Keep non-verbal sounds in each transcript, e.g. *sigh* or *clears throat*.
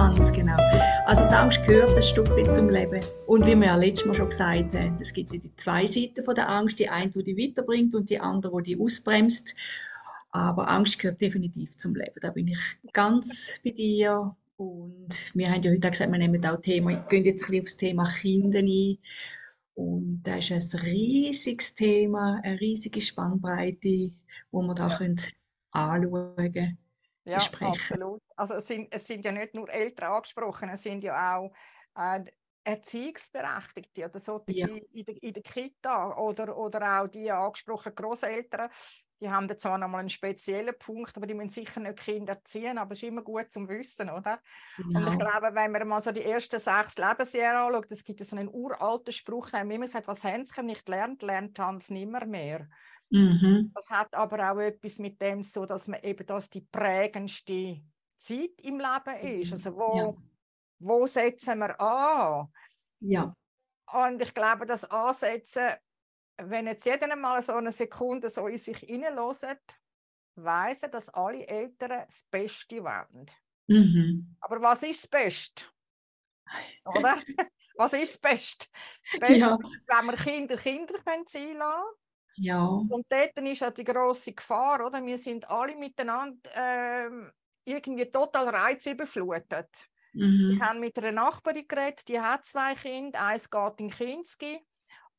Ganz genau. Also die Angst gehört ein Stück weit zum Leben. Und wie wir ja letztes Mal schon gesagt haben, es gibt ja die zwei Seiten von der Angst. Die eine, die dich weiterbringt und die andere, die dich ausbremst. Aber Angst gehört definitiv zum Leben. Da bin ich ganz bei dir. Und wir haben ja heute auch gesagt, wir nehmen auch Thema, gehen jetzt ein bisschen auf das Thema Kinder ein. Und das ist ein riesiges Thema, eine riesige Spannbreite, wo wir da ja. anschauen können. Ja, absolut. Also es sind, es sind ja nicht nur Eltern angesprochen, es sind ja auch äh, Erziehungsberechtigte oder so ja. in, der, in der Kita oder, oder auch die angesprochenen Großeltern. Die haben da zwar nochmal einen speziellen Punkt, aber die müssen sicher nicht Kinder erziehen, aber es ist immer gut zum Wissen, oder? Genau. Und ich genau. glaube, wenn man mal so die ersten sechs Lebensjahre anschaut, es gibt so einen uralten Spruch, der haben immer gesagt, was sie nicht lernt, lernt Hans nimmer mehr. Mhm. Das hat aber auch etwas mit dem so, dass man eben das die prägendste Zeit im Leben ist. Mhm. Also wo, ja. wo setzen wir an? Ja. Und ich glaube, das Ansetzen, wenn jetzt jeder mal so eine Sekunde so in sich hineinlässt, weiss er, dass alle Eltern das Beste wollen. Mhm. Aber was ist das Beste? Oder? *laughs* was ist das Beste? Das Beste ja. wenn wir Kinder Kinder können sein lassen ja. Und dort ist ja die große Gefahr, oder? Wir sind alle miteinander äh, irgendwie total reizüberflutet. Mhm. Ich habe mit einer Nachbarin geredet, die hat zwei Kinder, eins geht in Kinski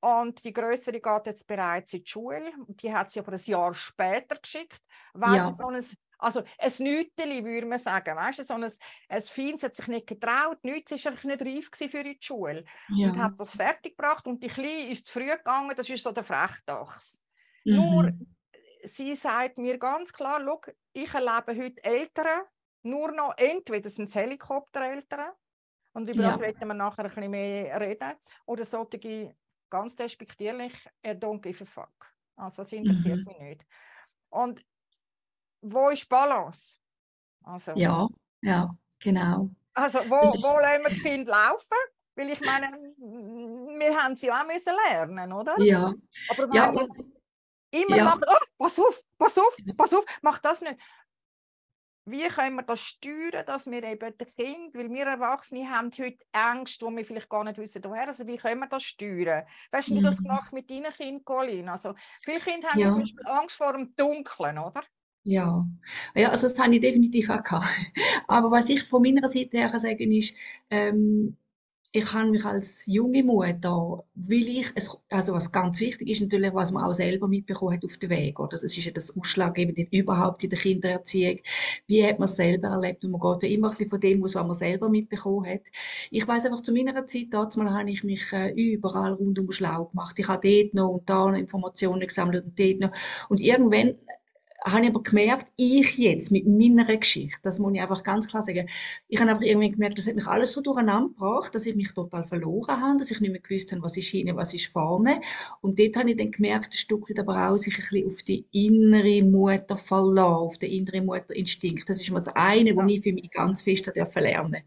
und die größere geht jetzt bereits in die Schule. Die hat sie aber ein Jahr später geschickt, weil ja. sie so ein also ein Nüteli, würde man sagen. Weißt du, so ein, ein Feins hat sich nicht getraut, nichts war einfach nicht reif für die Schule. Ja. Und hat das fertig gebracht und die Kleine ist zu früh gegangen, das ist so der Frechdachs. Mhm. Nur, sie sagt mir ganz klar, schau, ich erlebe heute Eltern, nur noch entweder sind es Helikoptereltern, und über ja. das werden wir nachher ein bisschen mehr reden, oder solche ganz despektierlich, I don't give a fuck. Also das interessiert mhm. mich nicht. Und wo ist Balance? Also, ja, ja, genau. Also wo, wo lassen wir die Kinder laufen? Weil ich meine, wir haben sie ja auch müssen lernen, oder? Ja. Aber wenn ja, immer ja. machen, oh, pass auf, pass auf, pass auf, mach das nicht. Wie können wir das steuern, dass wir eben die Kinder, weil wir Erwachsene haben heute Angst, wo wir vielleicht gar nicht wissen, woher, also wie können wir das steuern? Weißt du, mhm. das gemacht mit deinen Kindern, Colin? Also viele Kinder haben ja. zum Beispiel Angst vor dem Dunkeln, oder? Ja, ja, also das habe ich definitiv auch gehabt. *laughs* Aber was ich von meiner Seite her kann sagen ist, ähm, ich habe mich als junge Mutter, will ich, es, also was ganz wichtig ist natürlich, was man auch selber mitbekommen hat auf dem Weg, oder? Das ist ja das Ausschlaggebende überhaupt in der Kindererziehung. Wie hat man es selber erlebt? Und man geht ja immer ein bisschen von dem aus, was man selber mitbekommen hat. Ich weiß einfach, zu meiner Zeit, damals habe ich mich äh, überall rundum schlau gemacht. Ich habe dort noch und da noch Informationen gesammelt und dort noch. Und irgendwann habe ich aber gemerkt, ich jetzt mit meiner Geschichte, das muss ich einfach ganz klar sagen, ich habe einfach irgendwie gemerkt, das hat mich alles so durcheinander gebracht, dass ich mich total verloren habe, dass ich nicht mehr gewusst habe, was ist hinten, was ist vorne. Und dort habe ich dann gemerkt, ein Stück weit aber auch, sich ein bisschen auf die innere Mutter verlassen, auf den inneren Mutterinstinkt. Das ist mal das eine, was ich für mich ganz fest lernen durfte.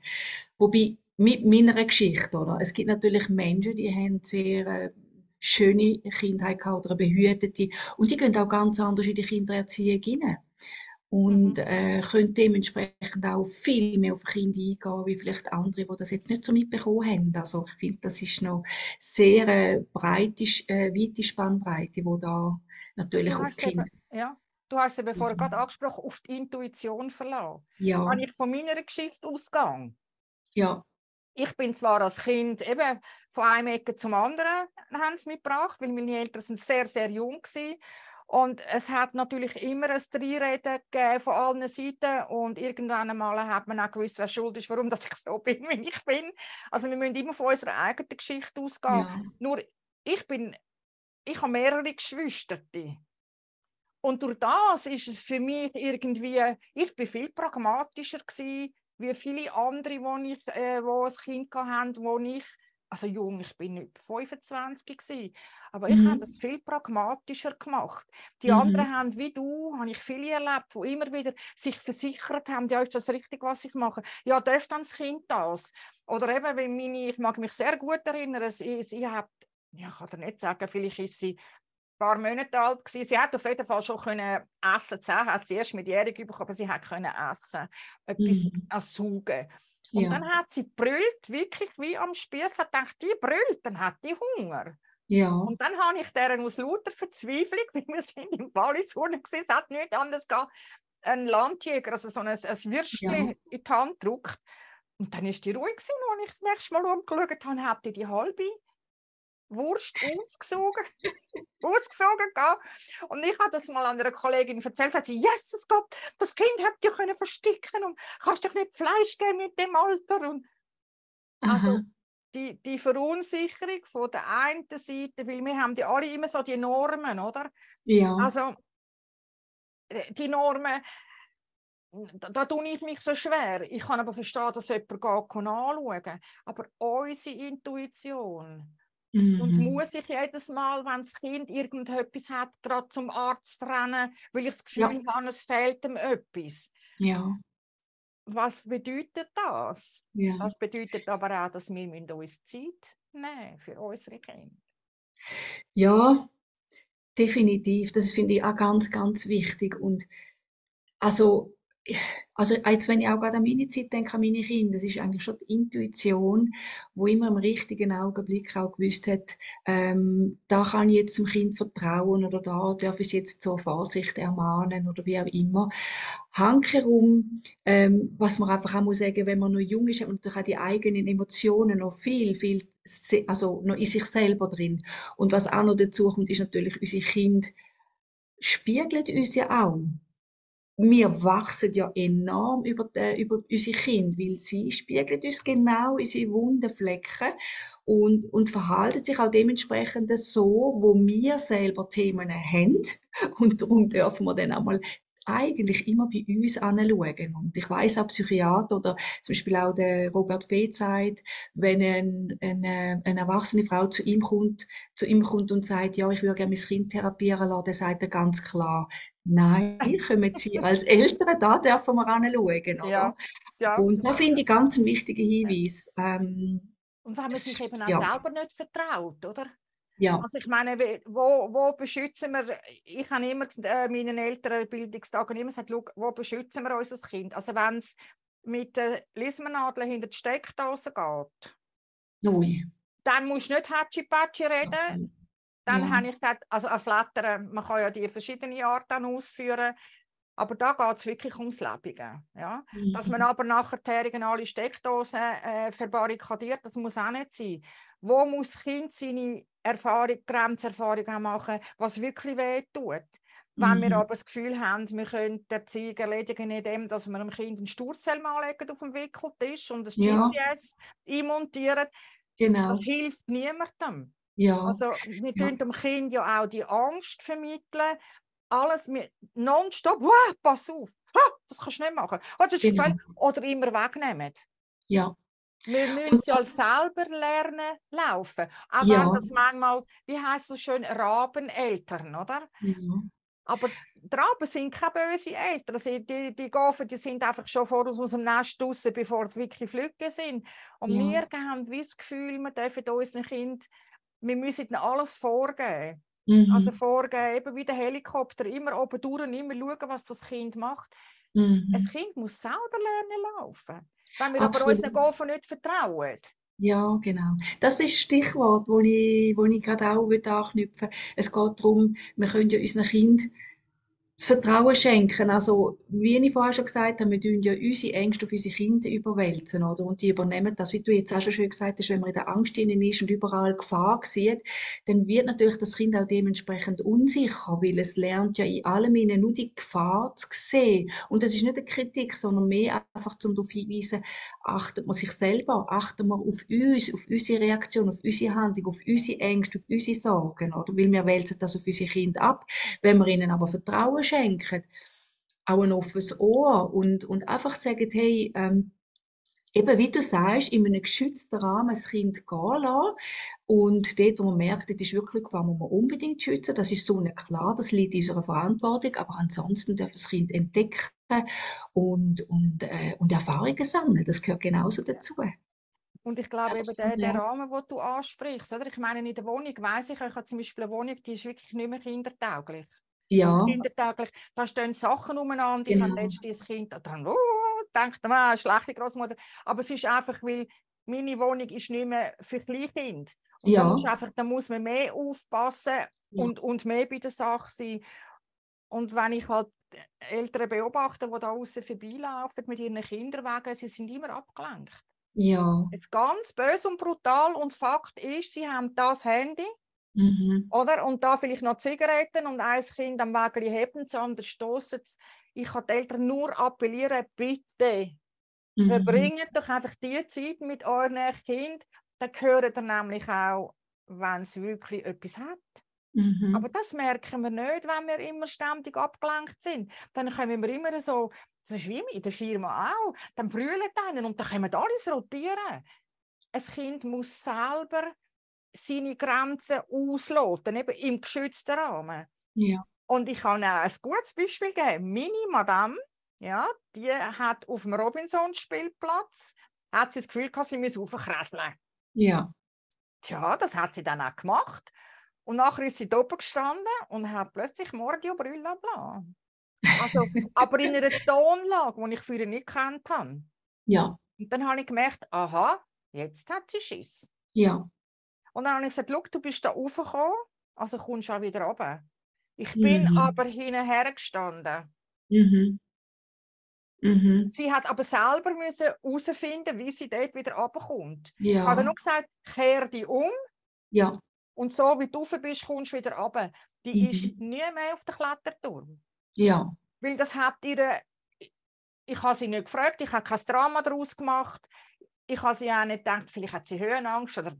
Wobei, mit meiner Geschichte, oder? Es gibt natürlich Menschen, die haben sehr, äh, schöne Kindheit gehabt oder eine behütete. Und die gehen auch ganz anders in die Kindererziehung hinein. Und mhm. äh, können dementsprechend auch viel mehr auf Kinder eingehen, wie vielleicht andere, die das jetzt nicht so mitbekommen haben. Also ich finde, das ist noch sehr äh, breite, äh, weite Spannbreite, die da natürlich auf Kinder... Ja. Du hast es vorher gerade angesprochen, auf die Intuition verlassen. Ja. Wenn ich von meiner Geschichte ausgehe, ja ich bin zwar als Kind eben von einem Ecke zum anderen haben sie mitgebracht, weil meine Eltern sind sehr, sehr jung waren. Und es hat natürlich immer ein Dreireden gegeben von allen Seiten und irgendwann einmal hat man auch gewusst, wer schuld ist, warum *laughs* dass ich so bin, wie ich bin. Also wir müssen immer von unserer eigenen Geschichte ausgehen. Ja. Nur ich bin, ich habe mehrere Geschwister. Und durch das ist es für mich irgendwie, ich bin viel pragmatischer gewesen, wie viele andere, wo ich, äh, wo ein Kind hatten, wo ich, also jung, ich bin nicht 25 gewesen, aber ich mhm. habe das viel pragmatischer gemacht. Die mhm. anderen haben, wie du, habe ich viele erlebt, die immer wieder sich versichert haben, ja, ist das richtig, was ich mache? Ja, darf dann das Kind das? Oder eben, wenn meine, ich mag mich sehr gut erinnern, sie, sie hat, ja, ich kann dir nicht sagen, vielleicht ist sie paar Monate alt gewesen. Sie hat auf jeden Fall schon können essen. Zehn hat sie erst mit Jährig bekommen, aber sie hat können essen, etwas mhm. saugen. Und ja. dann hat sie brüllt, wirklich wie am Spieß, hat gedacht, die brüllt, dann hat die Hunger. Ja. Und dann habe ich deren aus lauter Verzweiflung, *laughs* wie wir sind im Wallis unten es hat nichts anderes gehabt, ein Landjäger, also so ein, ein Würstchen ja. in die Hand gedruckt. Und dann ist die ruhig gewesen, als ich das nächste Mal umgeschaut habe, habt ihr die halbe Wurst ausgesogen, *laughs* ausgesogen gehabt. Und ich habe das mal an einer Kollegin erzählt, sagt sie, Jesus Gott, das Kind habt ihr können versticken und kannst doch nicht Fleisch geben mit dem Alter. Und also die, die Verunsicherung von der einen Seite, weil wir haben ja alle immer so die Normen, oder? Ja. Also äh, die Normen, da, da tue ich mich so schwer. Ich kann aber verstehen, dass jemand geht anschauen Aber unsere Intuition, mhm. und muss ich jedes Mal, wenn das Kind irgendetwas hat, gerade zum Arzt rennen, weil ich das Gefühl ja. habe, es fehlt ihm etwas. Ja. Was bedeutet das? Ja. Das bedeutet aber auch, dass wir uns Zeit nehmen für unsere Kinder. Ja, definitiv. Das finde ich auch ganz, ganz wichtig. Und also also jetzt, wenn ich auch gerade an meine Zeit denke, an meine Kinder, das ist eigentlich schon die Intuition, wo immer im richtigen Augenblick auch gewusst hat, ähm, da kann ich jetzt dem Kind vertrauen oder da darf ich es jetzt zur Vorsicht ermahnen oder wie auch immer. Hankerum, ähm, was man einfach auch muss sagen, wenn man noch jung ist, hat man natürlich auch die eigenen Emotionen noch viel, viel, also noch in sich selber drin. Und was auch noch dazu kommt, ist natürlich, unsere Kinder spiegeln uns ja auch wir wachsen ja enorm über, äh, über unsere Kinder, weil sie spiegeln uns genau unsere wunden Flecken und, und verhalten sich auch dementsprechend so, wo wir selber Themen haben. Und darum dürfen wir dann auch mal eigentlich immer bei uns anschauen. Und ich weiß auch Psychiater oder zum Beispiel auch der Robert Fee sagt, wenn ein, eine, eine erwachsene Frau zu ihm kommt, zu ihm kommt und sagt, ja, ich würde gerne mein Kind therapieren lassen, dann sagt er ganz klar, nein, kommen Sie als Eltern, da dürfen wir anschauen, oder? Ja, ja. Und da finde ich ganz einen wichtigen Hinweis. Ähm, und wenn man sich eben auch ja. selber nicht vertraut, oder? Ja. Also ich meine, wo, wo beschützen wir, ich habe immer äh, meinen Eltern Bildungstagen immer gesagt, wo beschützen wir unser Kind? Also wenn es mit der Lismennadel hinter die Steckdose geht, Ui. dann musst du nicht Hatschi-Patschi reden. Dann ja. habe ich gesagt, also ein Flattern, man kann ja die verschiedenen Arten ausführen, aber da geht es wirklich ums Lebige. Ja? Mhm. Dass man aber nachher alle Steckdosen äh, verbarrikadiert, das muss auch nicht sein. Wo muss das Kind seine Erfahrung, Grenzerfahrung machen, was wirklich weh tut? Wenn mhm. wir aber das Gefühl haben, wir können die Erziehung erledigen, indem dass wir dem Kind einen Sturzhelm anlegen auf dem Wickeltisch und das ja. GPS einmontieren, genau. das hilft niemandem. Ja. Also wir ja. dem Kind ja auch die Angst vermitteln, alles mit nonstop, wow, pass auf, ha, das kannst du nicht machen. Oh, das genau. Oder immer wegnehmen. Ja. Wir müssen ja selber lernen laufen. Auch ja. wenn das manchmal, wie heißt es so schön, Rabeneltern, oder? Ja. Aber die Raben sind keine böse Eltern. Also die, die Gafen, die sind einfach schon vor uns aus dem Nest raus, bevor sie wirklich Flügge sind. Und ja. wir haben wie das Gefühl, wir dürfen unseren Kind wir müssen alles vorgeben. Mhm. Also vorgeben, eben wie der Helikopter, immer oben durch immer schauen, was das Kind macht. Mhm. Ein Kind muss selber lernen laufen. Wenn wir Absolut. aber unseren Gofen nicht vertrauen. Ja, genau. Das ist das Stichwort, wo ich, wo ich gerade auch anknüpfen will. Es geht darum, wir können ja unseren Kindern das Vertrauen schenken. Also, wie ich vorher schon gesagt habe, wir tun ja unsere Ängste auf unsere Kinder überwälzen, oder? Und die übernehmen das, wie du jetzt auch schon schön gesagt hast, wenn man in der Angst innen ist und überall Gefahr sieht, dann wird natürlich das Kind auch dementsprechend unsicher, weil es lernt ja in allem innen nur die Gefahr zu sehen. Und das ist nicht eine Kritik, sondern mehr einfach zum darauf hinweisen, achtet man sich selber, achtet man auf uns, auf unsere Reaktion, auf unsere Handlung, auf unsere Ängste, auf unsere Sorgen, oder? Weil wir wälzen das auf unsere Kinder ab. Wenn wir ihnen aber Vertrauen schenken, auch ein offenes Ohr und, und einfach sagen, hey, ähm, eben wie du sagst, in einem geschützten Rahmen das Kind gehen lassen. Und dort, wo man merkt, das ist wirklich muss man unbedingt schützen. Das ist so nicht klar, das liegt in unserer Verantwortung. Aber ansonsten darf das Kind entdecken und, und, äh, und Erfahrungen sammeln. Das gehört genauso dazu. Und ich glaube, ja, eben der, der Rahmen, den du ansprichst, oder? ich meine, in der Wohnung weiss ich, ich habe zum Beispiel eine Wohnung, die ist wirklich nicht mehr kindertauglich. Ja. Also kindertäglich, da stehen Sachen umeinander. Genau. Ich habe letztens Kind, dann, oh, denkt, ah, schlechte Großmutter. Aber es ist einfach, weil meine Wohnung ist nicht mehr für Kleinkind. Und ja. da, muss einfach, da muss man mehr aufpassen ja. und, und mehr bei der Sache sein. Und wenn ich halt Eltern beobachte, die da außen vorbeilaufen mit ihren Kinderwagen, sie sind immer abgelenkt. Ja. Jetzt ganz böse und brutal und Fakt ist, sie haben das Handy, mhm. oder? Und da vielleicht noch Zigaretten und ein Kind am Wagen heben, das andere stoßen. Ich kann die Eltern nur appellieren, bitte, mhm. verbringt doch einfach die Zeit mit euren Kind. Dann hören ihr nämlich auch, wenn es wirklich etwas hat. Mhm. Aber das merken wir nicht, wenn wir immer ständig abgelenkt sind. Dann können wir immer so, das ist wie in der Firma auch, dann brüllen einen und dann können wir alles rotieren. Ein Kind muss selber seine Grenzen ausloten, eben im geschützten Rahmen. Ja. Und ich kann auch ein gutes Beispiel geben. Meine Madame, ja, die hat auf dem Robinson-Spielplatz hat sie das Gefühl gehabt, sie müsse aufkresseln. Ja. Tja, das hat sie dann auch gemacht. Und nachher ist sie oben gestanden und hat plötzlich Mordio Brülla bla. Also, *laughs* aber in einer Tonlage, die ich früher nicht kennt habe. Ja. Und dann habe ich gemerkt, aha, jetzt hat sie Schiss. Ja. Und dann habe ich gesagt, schau, du bist da raufgekommen, also kommst du auch wieder runter. Ich bin mhm. aber hinterher gestanden. Mhm. Mhm. Sie hat aber selber müssen herausfinden, wie sie dort wieder runterkommt. Ja. Ich habe nur gesagt, kehr dich um. Ja. Und so wie du rauf bist, kommst du wieder runter. Die mhm. ist nie mehr auf dem Kletterturm. Ja. Weil das hat ihre. Ich habe sie nicht gefragt, ich habe kein Drama daraus gemacht. Ich habe sie auch nicht gedacht, vielleicht hat sie Höhenangst oder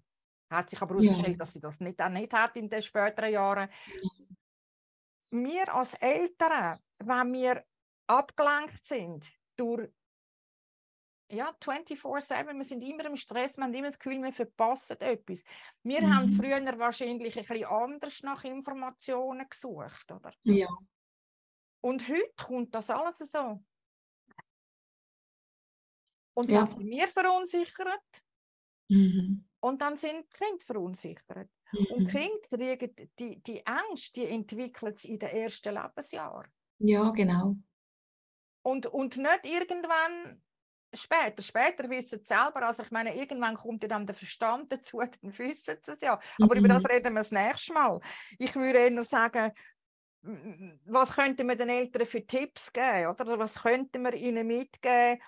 hat sich aber herausgestellt, ja. dass sie das nicht, auch nicht hat in den späteren Jahren. Ja. Wir als Eltern, wenn wir abgelenkt sind durch ja, 24-7, wir sind immer im Stress, wir haben immer das Gefühl, wir verpassen etwas. Wir mhm. haben früher wahrscheinlich ein bisschen anders nach Informationen gesucht, oder? Ja. Und heute kommt das alles so. Und ja. dann sind wir verunsichert. Mhm. Und dann sind die Kinder verunsichert. Mhm. Und Kinder kriegen die, die Angst, die entwickelt sie in den ersten Lebensjahren. Ja, genau. Und, und nicht irgendwann später. Später wissen sie selber. Also ich meine, irgendwann kommt ja dann der Verstand dazu, *laughs* dann wissen sie es ja. Aber mhm. über das mhm. reden wir das nächste Mal. Ich würde eher sagen, was könnten wir den Eltern für Tipps geben? Oder was könnten wir ihnen mitgeben,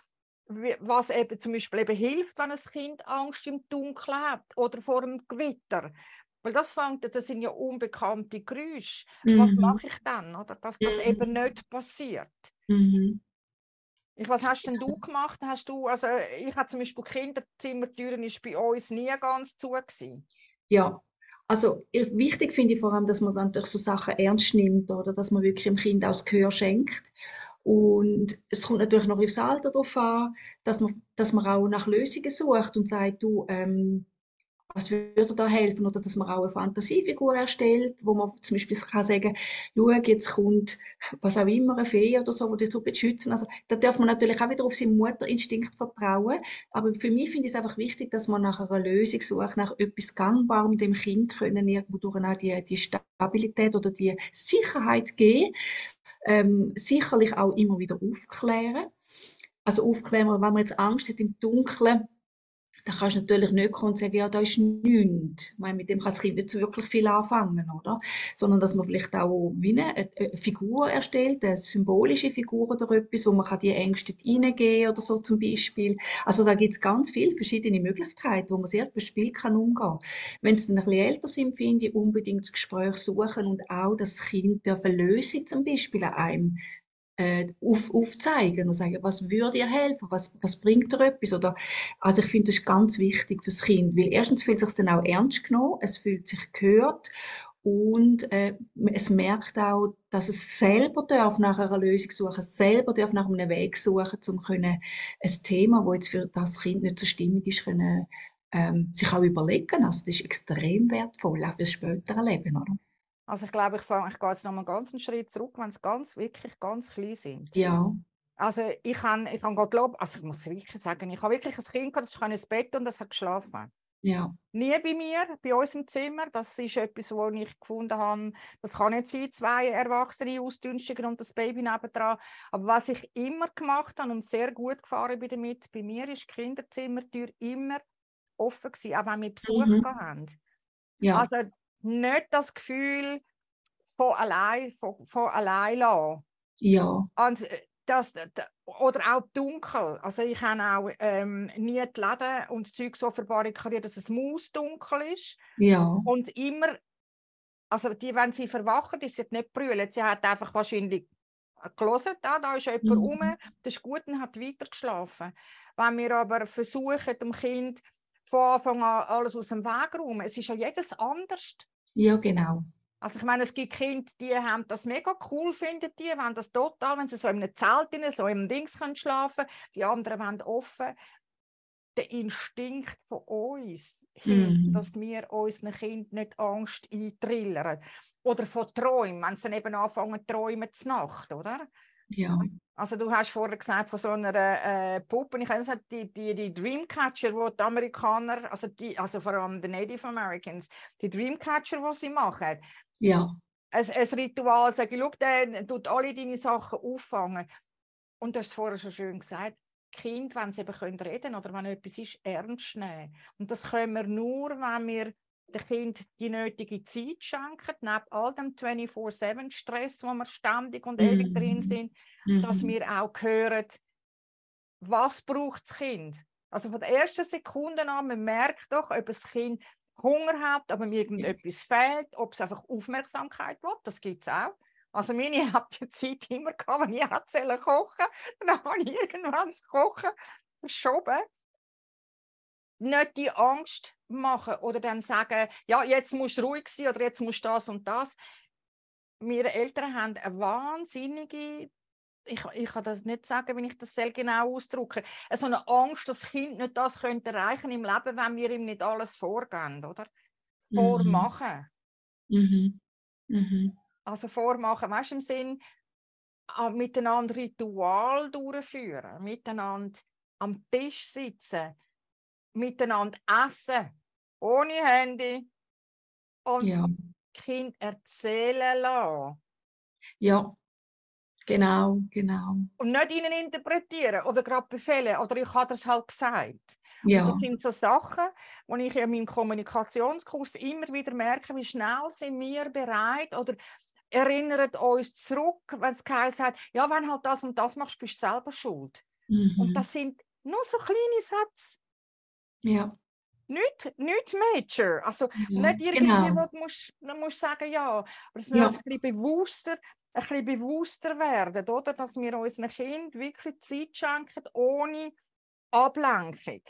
was eben zum Beispiel eben hilft, wenn ein Kind Angst im Dunkeln hat oder vor einem Gewitter? Weil das fängt, das sind ja unbekannte Geräusche. Mhm. Was mache ich dann, oder? Dass das mhm. eben nicht passiert. Mhm. Ich, was hast denn du gemacht? Hast du, also ich habe zum Beispiel Kinderzimmertüren ist bei uns nie ganz zu gewesen. Ja, also wichtig finde ich vor allem, dass man dann durch so Sachen ernst nimmt oder dass man wirklich dem Kind auch das Gehör schenkt. Und es kommt natürlich noch aufs Alter darauf an, dass man, dass man auch nach Lösungen sucht und sagt, du, ähm, was würde da helfen? Oder dass man auch eine Fantasiefigur erstellt, wo man zum Beispiel kann sagen, schau, jetzt kommt was auch immer, eine Fee oder so, die dich beschützen. Also da darf man natürlich auch wieder auf seinen Mutterinstinkt vertrauen. Aber für mich finde ich es einfach wichtig, dass man nach einer Lösung sucht, nach etwas Gangbarem dem Kind können irgendwo durch auch die, die Stabilität oder die Sicherheit geben. Ähm, sicherlich auch immer wieder aufklären. Also aufklären, wenn man jetzt Angst hat im Dunkeln, da kannst du natürlich nicht kommen und sagen, ja, da ist nichts. Ich meine, mit dem kann das Kind nicht so wirklich viel anfangen, oder? Sondern, dass man vielleicht auch wie eine, eine Figur erstellt, eine symbolische Figur oder etwas, wo man kann die Ängste reingeben oder so zum Beispiel. Also da gibt es ganz viele verschiedene Möglichkeiten, wo man sehr verspielt kann umgehen. Wenn sie dann ein bisschen älter sind, finde ich, unbedingt das Gespräch suchen und auch das Kind dürfen lösen, zum Beispiel an einem äh, auf, aufzeigen und sagen, was würde ihr helfen, was, was bringt ihr etwas? Oder, also ich finde, das ist ganz wichtig fürs Kind, weil erstens fühlt es sich dann auch ernst genommen, es fühlt sich gehört und äh, es merkt auch, dass es selber darf nach einer Lösung suchen, selber darf nach einem Weg suchen, um können ein Thema, wo jetzt für das Kind nicht so stimmig ist, können, ähm, sich auch überlegen. Also das ist extrem wertvoll, auch fürs spätere Leben, oder? Also ich glaube, ich, fange, ich gehe jetzt noch mal einen ganzen Schritt zurück, wenn es ganz, wirklich ganz klein sind. Ja. Also ich kann, ich kann Gott loben, also ich muss wirklich sagen, ich habe wirklich ein Kind gehabt, das kann ins Bett und das hat geschlafen. Ja. Nie bei mir, bei uns im Zimmer. Das ist etwas, wo ich gefunden habe, das kann nicht sein, zwei Erwachsene ausdünstigen und das Baby nebendran. Aber was ich immer gemacht habe und sehr gut gefahren bin damit, bei mir ist die Kinderzimmertür immer offen gewesen, auch wenn wir Besuch Mhm. haben. Ja. Also nicht das Gefühl von allein, von, von allein lassen. Ja. Und äh, das, oder auch dunkel. Also ich habe auch ähm, nie die Läden und das Zeug so verbarrikadiert, dass es mausdunkel ist. Ja. Und immer, also die, wenn sie verwachen, ist sie nicht brüllen. Sie hat einfach wahrscheinlich gelesen, da, da ist jemand Mhm. rum, das ist gut und hat weiter geschlafen. Wenn wir aber versuchen, dem Kind von Anfang an alles aus dem Weg zu räumen, es ist ja jedes anders. Ja, genau. Also ich meine, es gibt Kinder, die haben das mega cool, finden die, wenn das total, wenn sie so in einem Zelt, drin, so im Dings können schlafen die anderen wollen offen. Der Instinkt von uns hilft, Mhm. dass wir unseren Kind nicht Angst eintrillern. Oder von Träumen, wenn sie eben anfangen zu träumen zur Nacht, oder? Ja. Also du hast vorher gesagt von so einer äh, Puppe, ich habe gesagt, die, die, die Dreamcatcher, wo die Amerikaner, also, die, also vor allem die Native Americans, die Dreamcatcher, die sie machen, Ja. ein, ein Ritual, sagen, schau, der tut alle deine Sachen auffangen. Und du hast es vorher schon schön gesagt, Kind, wenn sie eben können reden oder wenn etwas ist, ernst nehmen. Und das können wir nur, wenn wir dem Kind die nötige Zeit schenken, neben all dem 24-7-Stress, wo wir ständig und ewig drin Mhm. sind, dass Mhm. wir auch hören, was braucht das Kind. Also von der ersten Sekunde an, man merkt doch, ob das Kind Hunger hat, aber mir irgendetwas fehlt, ob es einfach Aufmerksamkeit will, das gibt es auch. Also meine *laughs* hat die Zeit immer gehabt, wenn ich kochen dann *laughs* habe ich irgendwann das Kochen verschoben. Nicht die Angst machen oder dann sagen, ja, jetzt musst du ruhig sein oder jetzt musst du das und das. Meine Eltern haben eine wahnsinnige ich, ich kann das nicht sagen, wenn ich das sehr genau ausdrücke. So eine Angst, dass das Kind nicht das könnte erreichen im Leben, wenn wir ihm nicht alles vorgeben, oder? Mhm. Vormachen. Mhm. Mhm. Also vormachen, weißt du, im Sinn, miteinander Ritual durchführen, miteinander am Tisch sitzen, miteinander essen, ohne Handy und Ja. Kind erzählen lassen. Ja. Genau, genau. Und nicht ihnen interpretieren oder gerade befehlen oder ich habe das halt gesagt. Ja. Das sind so Sachen, wo ich in meinem Kommunikationskurs immer wieder merke, wie schnell sind wir bereit oder erinnert uns zurück, wenn es geheißen hat, ja, wenn halt das und das machst, bist du selber schuld. Mhm. Und das sind nur so kleine Sätze, Ja. nicht, nicht major. Also Ja. nicht irgendwie, Genau. wo du musst, musst sagen, ja, aber dass wir Ja. uns ein bisschen bewusster, ein bisschen bewusster werden, oder? Dass wir unseren Kind wirklich Zeit schenken, ohne Ablenkung.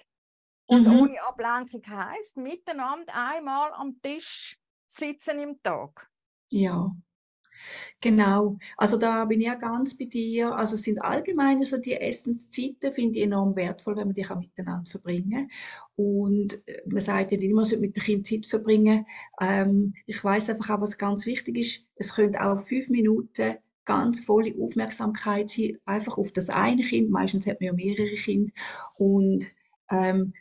Und Mhm. ohne Ablenkung heisst, miteinander einmal am Tisch sitzen im Tag. Ja, genau. Also da bin ich ja ganz bei dir. Also es sind allgemein so die Essenszeiten, finde ich enorm wertvoll, wenn man die auch miteinander verbringen Und äh, man sagt ja nicht immer, man sollte mit dem Kind Zeit verbringen. Ähm, ich weiß einfach auch, was ganz wichtig ist. Es können auch fünf Minuten ganz volle Aufmerksamkeit sein, einfach auf das eine Kind. Meistens hat man ja mehrere Kinder. Und ähm,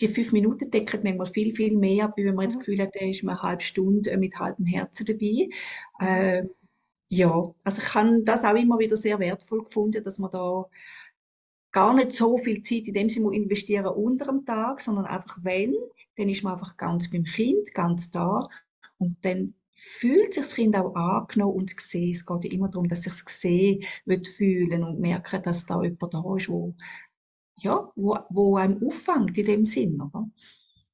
die fünf Minuten decken manchmal viel, viel mehr ab, wie wenn man jetzt Mhm. das Gefühl hat, der ist mal eine halbe Stunde mit halbem Herzen dabei. Ähm, ja, also ich habe das auch immer wieder sehr wertvoll gefunden, dass man da gar nicht so viel Zeit in dem Sinne investieren unter dem Tag, sondern einfach wenn, dann ist man einfach ganz beim Kind, ganz da und dann fühlt sich das Kind auch angenommen und gesehen. Es geht ja immer darum, dass sich es gesehen wird fühlen und merken, dass da jemand da ist, wo ja, wo, wo einem auffängt in dem Sinn, oder?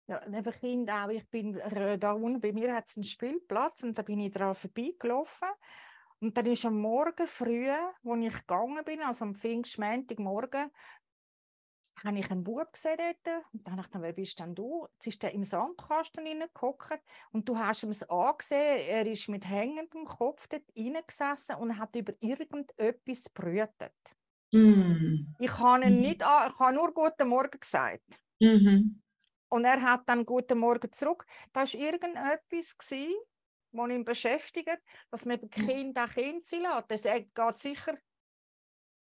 Ja, neben Kind auch. Ich bin äh, da unten, bei mir hat es einen Spielplatz und da bin ich dran vorbeigelaufen. Und dann ist am Morgen früh, wo ich gegangen bin, also am Pfingstmontagmorgen, habe ich einen Bub gesehen dort. Und dann dachte ich, wer bist denn du? Jetzt ist der im Sandkasten reingehockt und du hast ihm es angesehen, er ist mit hängendem Kopf dort reingesessen und hat über irgendetwas brütet. Mm. Ich habe ihn Mhm. nicht an, ich habe nur Guten Morgen gesagt. Mhm. Und er hat dann Guten Morgen zurück. Da war irgendetwas, gewesen, was ihn beschäftigt, dass man dem Ja. Kind auch Kind sein lässt. Das geht sicher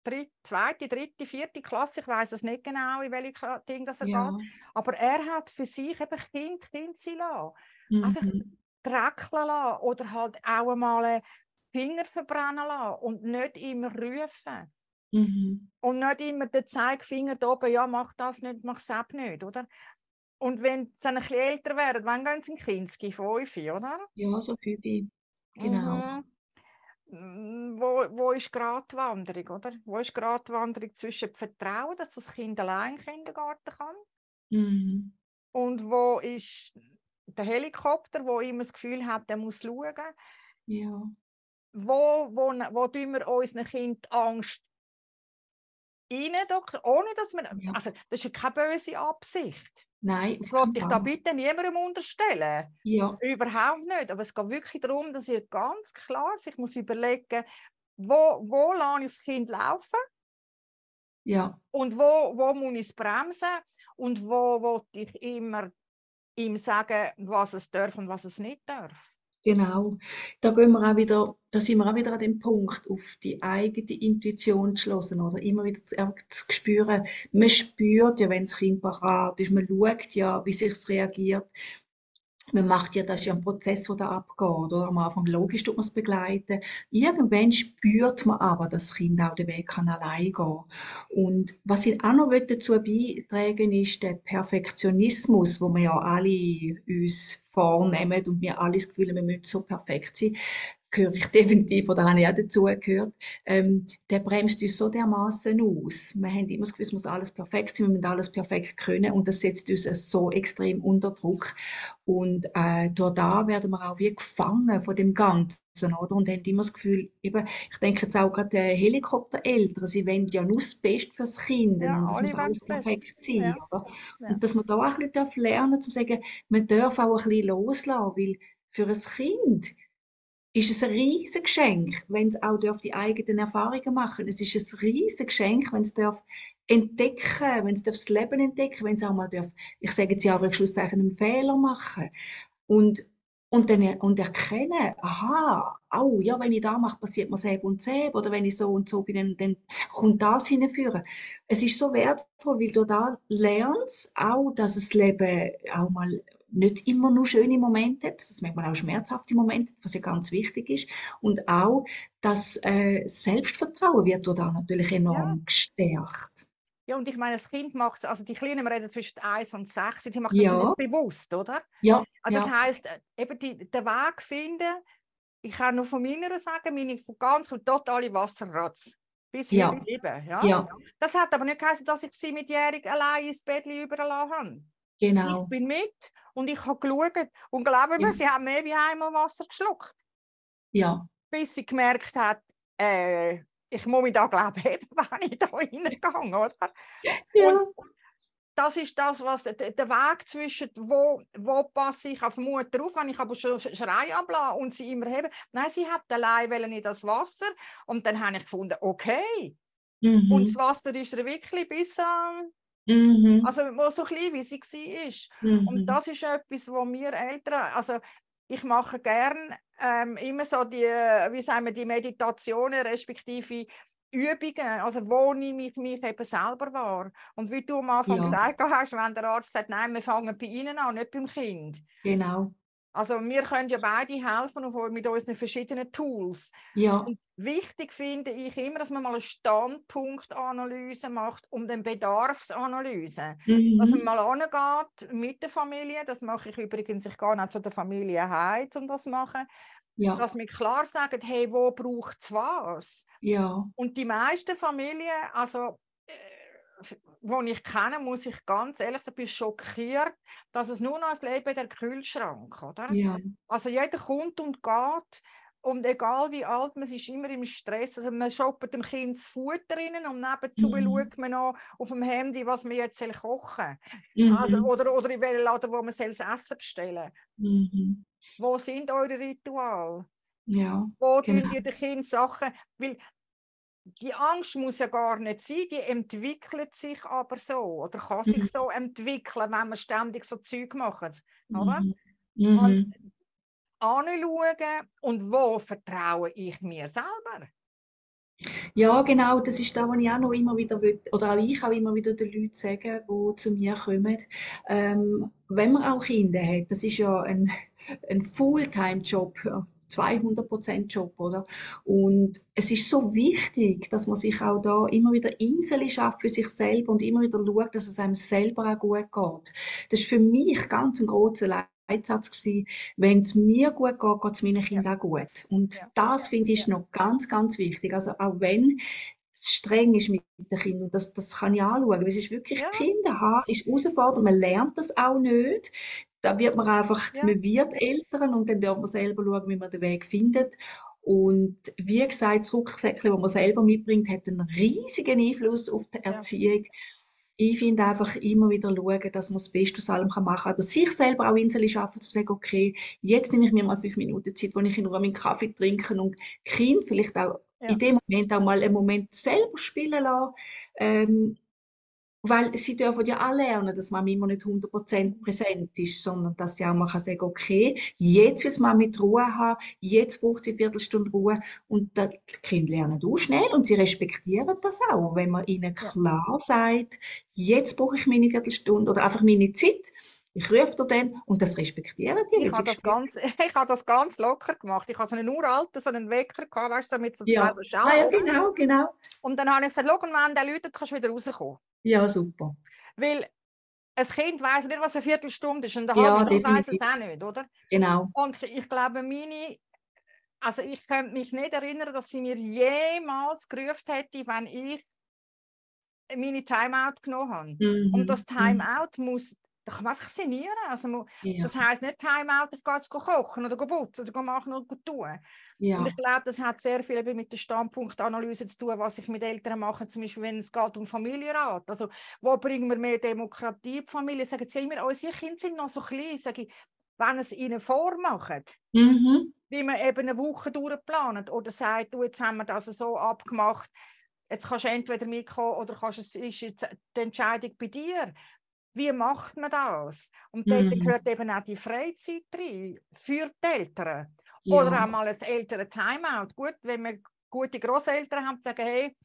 dritte, zweite, dritte, vierte Klasse, ich weiß es nicht genau, in welche Ding das er Ja. geht. Aber er hat für sich eben Kind, Kind sein lassen. Einfach Mhm. Dreckeln lassen oder halt auch einmal Finger verbrennen lassen und nicht immer rufen. Mhm. Und nicht immer den Zeigefinger da oben, ja, mach das nicht, mach das nicht, oder? Und wenn sie dann ein bisschen älter werden, wann gehen sie in Kinski? Fünf, oder? Ja, so fünf. Genau. Mhm. Mm, Wo, wo ist gerade die Wanderung, oder? Wo ist gerade die Wanderung zwischen dem Vertrauen, dass das Kind allein in den Kindergarten kann? Mhm. Und wo ist der Helikopter, wo immer das Gefühl hat, der muss schauen? Ja. Wo, wo, wo tun wir unseren Kind Angst rein, ohne dass wir, Ja. also das ist ja keine böse Absicht. Nein, keinen wollte ich da bitte niemandem unterstellen. Ja, Überhaupt nicht. Aber es geht wirklich darum, dass ihr ganz klar sich muss überlegen, wo, wo lasse ich das Kind laufen ja, und wo, wo muss ich es bremsen und wo wollte ich immer ihm sagen, was es darf und was es nicht darf. Genau. Da gehen wir auch wieder, da sind wir auch wieder an dem Punkt, auf die eigene Intuition zu hören, oder? Immer wieder zu, zu spüren. Man spürt ja, wenn das Kind parat ist, man schaut ja, wie sich reagiert. Man macht ja, das ist ja ein Prozess, der da abgeht, oder? Am Anfang logisch tut man es begleiten. Irgendwann spürt man aber, dass das Kind auch den Weg kann allein gehen. Und was ich auch noch dazu beitragen ist der Perfektionismus, wo wir ja alle uns vornehmen und wir alle das Gefühl wir müssen so perfekt sein. Gehöre ich *laughs* definitiv, oder habe ich auch dazu gehört, ähm, der bremst uns so dermaßen aus. Wir haben immer das Gefühl, es muss alles perfekt sein, wir müssen alles perfekt können und das setzt uns so extrem unter Druck. Und äh, durch da werden wir auch wie gefangen von dem Ganzen, oder? Und haben immer das Gefühl, eben, ich denke jetzt auch gerade die Helikoptereltern, sie wollen ja nur das Beste fürs Kind Ja, und alle muss alles das perfekt sein, Ja. oder? Ja. Und dass man da auch ein bisschen darf lernen zu sagen, man darf auch ein bisschen loslassen, weil für ein Kind ist es ein riesiges Geschenk, wenn es auch darf die eigenen Erfahrungen machen. Es ist ein riesiges Geschenk, wenn es darf entdecken, wenn es das Leben entdecken, wenn es auch mal darf, ich sage jetzt ja einfach Schlusszeichen, einen Fehler machen und und dann und erkennen, aha, oh ja, wenn ich da mache, passiert mir selb und selb oder wenn ich so und so bin, dann, dann kommt das hinführen. Es ist so wertvoll, weil du da lernst auch, dass das Leben auch mal nicht immer nur schöne Momente hat, dass es manchmal auch schmerzhafte Momente was ja ganz wichtig ist. Und auch, dass äh, Selbstvertrauen wird dort auch natürlich enorm gestärkt. Ja, und ich meine, das Kind macht es, also die Kleinen reden zwischen 1 und 6, die macht Ja. das nicht bewusst, oder? Ja, Also ja, das heisst, äh, eben die, den Weg finden, ich kann nur von meiner sagen, meine von ganz totale Wasserratz. Bis hier Ja. bis sieben, ja. ja, Das hat aber nicht geheißen, dass ich sie mit jährig allein ins Bett überlassen habe. Genau. Ich bin mit und ich habe geschaut und glaube mir, Ja. sie hat mehr wie einmal Wasser geschluckt, Ja, bis sie gemerkt hat, äh, ich muss mich da glaube heben, wenn ich *laughs* da reingehe, oder? ja, das ist das, was der, Weg zwischen, wo, wo passe ich auf Mutter auf, wenn ich aber schon Sch- Schrei ablasse und sie immer heben. Nein, sie hat allein in das Wasser und dann habe ich gefunden, okay. Und mhm, das Wasser ist ihr wirklich bis an, mhm, also wo so klein wie sie war. mhm, Und das ist etwas, wo wir Eltern, also ich mache gern ähm, immer so die, wie sagen wir, die Meditationen respektive Übungen, also wo nehme ich mich eben selber wahr. Und wie du am Anfang Ja. gesagt hast, wenn der Arzt sagt, nein, wir fangen bei Ihnen an, nicht beim Kind. genau. Also wir können ja beide helfen mit unseren verschiedenen Tools. Ja, Und wichtig finde ich immer, dass man mal eine Standpunktanalyse macht, um den Bedarfsanalyse. Dass man mhm, mal angeht mit der Familie, das mache ich übrigens, ich gehe auch zu der Familie heim, um das zu machen, ja, dass wir klar sagen, hey, wo braucht es was? ja, Und die meisten Familien, also die ich kenne, muss ich ganz ehrlich sagen, bin schockiert, dass es nur noch als Leben der Kühlschrank, oder? ja, Also jeder kommt und geht und egal wie alt man ist, ist immer im Stress. Also man shoppt dem Kind das Futter rein und nebenzu Mhm. schaut man noch auf dem Handy, was man jetzt soll kochen soll. Also, mhm, oder, oder in welchen Laden, wo man soll das Essen bestellen mhm, Wo sind eure Rituale? ja, Wo Genau. tun ihr den Kindern Sachen? Weil die Angst muss ja gar nicht sein, die entwickelt sich aber so oder kann sich Mhm. so entwickeln, wenn man ständig so Zeug macht. Oder? mhm, mhm, Und anschauen und wo vertraue ich mir selber? Ja, genau, das ist das, was ich auch noch immer wieder will, oder auch ich auch immer wieder den Leuten sage, die zu mir kommen. Ähm, wenn man auch Kinder hat, das ist ja ein, *laughs* ein Fulltime-Job, 200%-Job, oder? Und es ist so wichtig, dass man sich auch da immer wieder Inseln schafft für sich selber und immer wieder schaut, dass es einem selber auch gut geht. Das ist für mich ganz ein großer Leitsatz gewesen, wenn es mir gut geht, geht es meinen Kindern auch gut. Und Ja. das finde ich noch ganz, ganz wichtig. Also auch wenn streng ist mit den Kindern, und das, das kann ich anschauen, weil es ist wirklich, Ja. Kinder haben ist herausfordernd, man lernt das auch nicht. Da wird man einfach, Ja. man wird Eltern und dann darf man selber schauen, wie man den Weg findet. Und wie gesagt, das Rucksäckchen, das man selber mitbringt, hat einen riesigen Einfluss auf die Ja. Erziehung. Ich finde einfach immer wieder schauen, dass man das Beste aus allem machen kann. Aber sich selber auch Inseln schaffen, zu sagen, okay, jetzt nehme ich mir mal fünf Minuten Zeit, wo ich in Ruhe meinen Kaffee trinke und Kind vielleicht auch Ja. in dem Moment auch mal einen Moment selber spielen lassen. Ähm, weil sie dürfen ja auch lernen, dass Mama immer nicht 100% präsent ist, sondern dass sie auch mal kann sagen okay, jetzt will Mama mit Ruhe haben, jetzt braucht sie eine Viertelstunde Ruhe. Und das, Kinder lernen auch schnell und sie respektieren das auch, wenn man ihnen klar sagt, jetzt brauche ich meine Viertelstunde oder einfach meine Zeit. Ich rufe dir dann und das respektieren die, Ich habe das ganz, *laughs* ich habe das ganz locker gemacht. Ich hatte so einen uralten, so einen Wecker gehabt, weißt du, mit so ja, zwei ah, ja, genau, genau. Und dann habe ich gesagt, schau, und wenn der läutet, kannst du wieder rauskommen. Ja, super. Weil ein Kind weiß nicht, was eine Viertelstunde ist und eine Ja, halbe Stunde weiß es auch nicht, oder? Genau. Und ich, glaube, meine, also ich könnte mich nicht erinnern, dass sie mir jemals gerufen hätte, wenn ich meine Timeout genommen habe. Und Mhm. das Mhm. Timeout muss, da kann man einfach sinnieren. Also, mu- Ja, das heisst nicht Timeout, ich gehe jetzt kochen oder putzen oder machen oder tun. Und ja, ich glaube, das hat sehr viel eben mit der Standpunktanalyse zu tun, was ich mit Eltern mache, zum Beispiel, wenn es geht um Familienrat. Also, wo bringen wir mehr Demokratie in die Familie? Sagen sie immer, unsere Kinder sind noch so klein. Sage ich, wenn es ihnen vormacht, mhm. wie man eben eine Woche durchplant oder sagt, du, jetzt haben wir das so abgemacht, jetzt kannst du entweder mitkommen oder kannst, es ist jetzt die Entscheidung bei dir. Wie macht man das? Und dort Mhm. gehört eben auch die Freizeit rein für die Eltern. Oder auch Ja, mal ein ältere Timeout. Gut, wenn wir gute Großeltern haben, sagen, hey,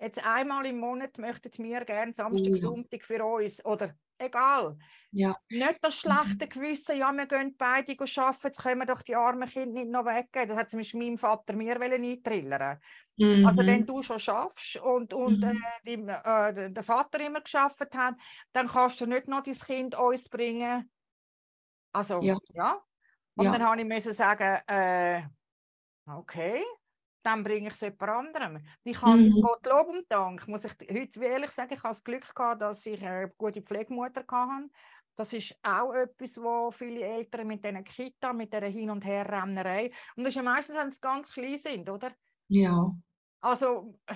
jetzt einmal im Monat möchten wir gerne Samstag, ja. Sonntag für uns. Oder egal. ja, Nicht das schlechte Gewissen, ja, wir gehen beide arbeiten, jetzt können wir doch die armen Kinder nicht noch weggeben. Das hat zum Beispiel mein Vater mir eintrillern. Also wenn mhm. du schon schaffst und, und äh, Mhm. die, äh, der- der Vater immer geschafft hat, dann kannst du nicht noch dein Kind uns bringen. Also, Ja, ja. Und ja, dann habe ich müssen sagen, äh, okay, dann bringe ich es jemand anderem. Ich habe mhm. Gott Lob und Dank, muss ich heute ehrlich sagen, ich habe das Glück gehabt, dass ich eine gute Pflegemutter hatte. Das ist auch etwas, wo viele Eltern mit diesen Kita, mit dieser Hin- und Herrennerei, und das ist ja meistens, wenn sie ganz klein sind, oder? Ja, Also, äh,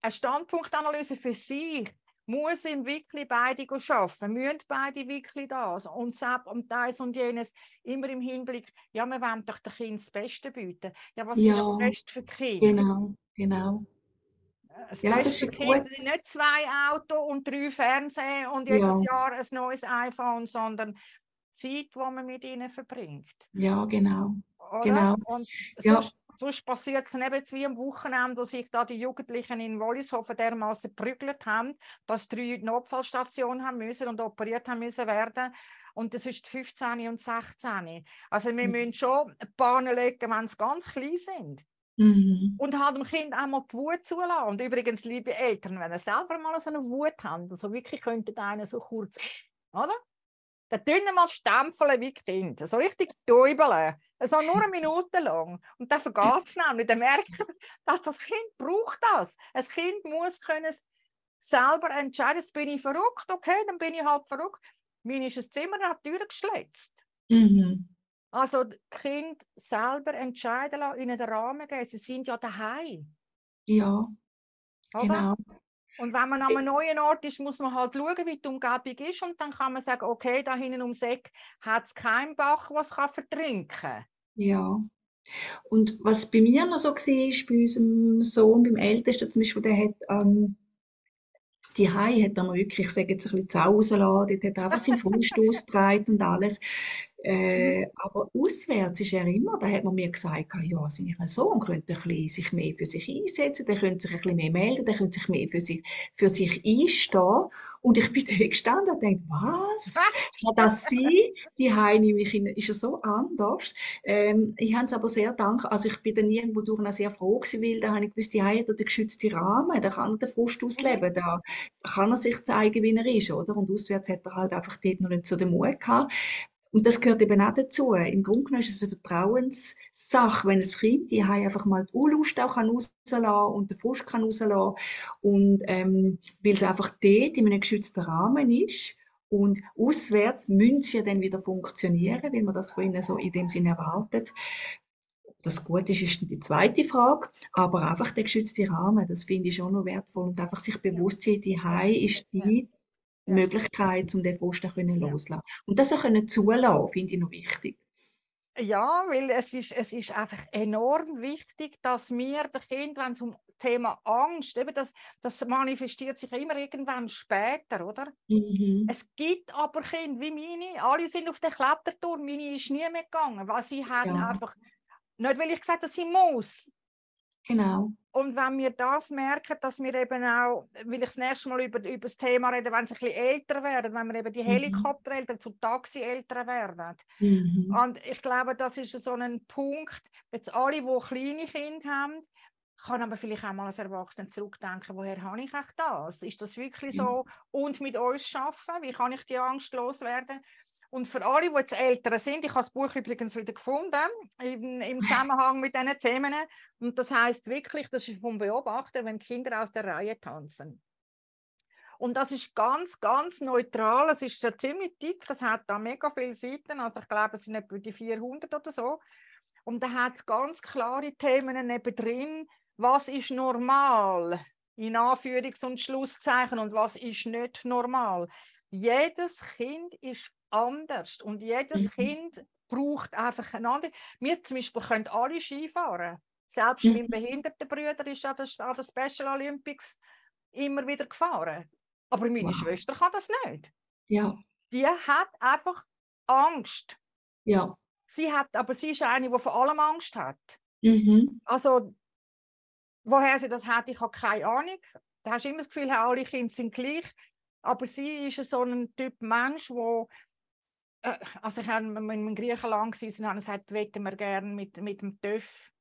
eine Standpunktanalyse für sich muss im wirklich beide arbeiten, müssen beide wirklich das und selbst und das und jenes immer im Hinblick, ja, wir wollen doch dem Kind das Beste bieten. Ja, was ist das ja, Beste für Kind? genau, genau. Das Ja, das ist für ein Kind sind nicht zwei Autos und drei Fernsehen und jedes ja, Jahr ein neues iPhone, sondern Zeit, die man mit ihnen verbringt. ja, genau, Oder? genau. Und Ja, sonst, sonst passiert es eben jetzt wie am Wochenende, wo sich da die Jugendlichen in Wollishofen dermaßen geprügelt haben, dass drei in die Notfallstation haben müssen und operiert haben müssen werden. Und das ist 15 und 16. Also wir müssen schon Bahnen legen, wenn sie ganz klein sind. mhm. Und halt dem Kind auch mal die Wut zulassen. Und übrigens, liebe Eltern, wenn ihr selber mal so eine Wut habt, also wirklich könntet einen so kurz, oder? Dann tun mal stempeln wie Kind, so richtig so nur eine Minute lang. Und dann vergeht es nämlich, dann merkt man, dass das Kind braucht das. Ein Kind muss können selber entscheiden, jetzt bin ich verrückt, okay, dann bin ich halt verrückt. Mir ist das Zimmer Tür geschletzt. Mhm. Also die Kind selber entscheiden lassen, ihnen den Rahmen geben, sie sind ja daheim, Ja, oder? genau. Und wenn man an einem neuen Ort ist, muss man halt schauen, wie die Umgebung ist. Und dann kann man sagen, okay, da hinten ums Eck hat es keinen Bach, was kann vertrinken Ja. Und was bei mir noch so war, bei unserem Sohn, beim Ältesten zum Beispiel, der hat, ähm, die Hai hat er mir wirklich, ich sage jetzt ein bisschen zu Hause dort hat er einfach seinen Frust *laughs* ausgetragen und alles. Äh, aber auswärts ist er immer, da hat man mir gesagt, ja, sein Sohn könnte ein bisschen sich mehr für sich einsetzen, der könnte sich ein bisschen mehr melden, der könnte sich mehr für sich, für sich einstehen. Und ich bin *laughs* da gestanden und dachte, was? Kann das sein? Die Heini mich in, ist er so anders? Ähm, ich habe es aber sehr dankbar, also ich bin dann irgendwo durch sehr froh gewesen, weil da habe ich gewusst, die Heini hat den geschützten Rahmen, da kann er den Frust ausleben, da kann er sich zeigen, wie er ist, oder? Und auswärts hat er halt einfach dort noch nicht so den Mut gehabt. Und das gehört eben auch dazu. Im Grunde genommen ist es eine Vertrauenssache, wenn ein Kind die einfach mal die Unlust auch kann und den Frust kann und ähm, weil es einfach dort in einem geschützten Rahmen ist und auswärts müssen sie dann wieder funktionieren, weil man das von ihnen so in dem Sinne erwartet. Das Gute ist, ist die zweite Frage, aber einfach der geschützte Rahmen, das finde ich schon noch wertvoll und einfach sich bewusst sein, die Hai ist die ja. Möglichkeit, um den Frust können ja. loslassen. Und das auch können zulassen, finde ich noch wichtig. Ja, weil es ist, es ist einfach enorm wichtig, dass wir den Kind, wenn es um Thema Angst, eben das, das manifestiert sich immer irgendwann später, oder? Mhm. Es gibt aber Kinder wie meine, alle sind auf den Kletterturm, meine ist nie mehr gegangen, weil sie haben ja. einfach, nicht weil ich gesagt habe, sie muss, Genau. Und wenn wir das merken, dass wir eben auch, will ich das nächste Mal über, über das Thema reden, wenn sie ein bisschen älter werden, wenn wir eben die mhm. Helikoptereltern zu Taxi-Eltern werden. Mhm. Und ich glaube, das ist so ein Punkt, jetzt alle, die kleine Kinder haben, kann aber vielleicht auch mal als Erwachsener zurückdenken, woher habe ich echt das? Ist das wirklich so? Und mit uns schaffen, wie kann ich die Angst loswerden? Und für alle, die jetzt älter sind, ich habe das Buch übrigens wieder gefunden, im, im *laughs* Zusammenhang mit diesen Themen. Und das heißt wirklich, das ist vom Beobachter, wenn Kinder aus der Reihe tanzen. Und das ist ganz, ganz neutral. Es ist so ziemlich dick. Es hat da mega viele Seiten. Also ich glaube, es sind etwa die 400 oder so. Und da hat es ganz klare Themen neben drin. Was ist normal? In Anführungs- und Schlusszeichen. Und was ist nicht normal? Jedes Kind ist anders und jedes mhm. Kind braucht einfach eine andere. Wir zum Beispiel können alle Skifahren. Selbst mhm. mein behinderter Bruder ist an der, an Special Olympics immer wieder gefahren. Aber meine wow. Schwester kann das nicht. Ja. Die hat einfach Angst. Ja. Sie hat, aber sie ist eine, die vor allem Angst hat. Mhm. Also, woher sie das hat, ich habe keine Ahnung. Da hast du immer das Gefühl, alle Kinder sind gleich. Aber sie ist so ein Typ Mensch, der also ich habe in Griechenland gewesen, und gesagt, wetten wir gerne mit, mit dem TÜV.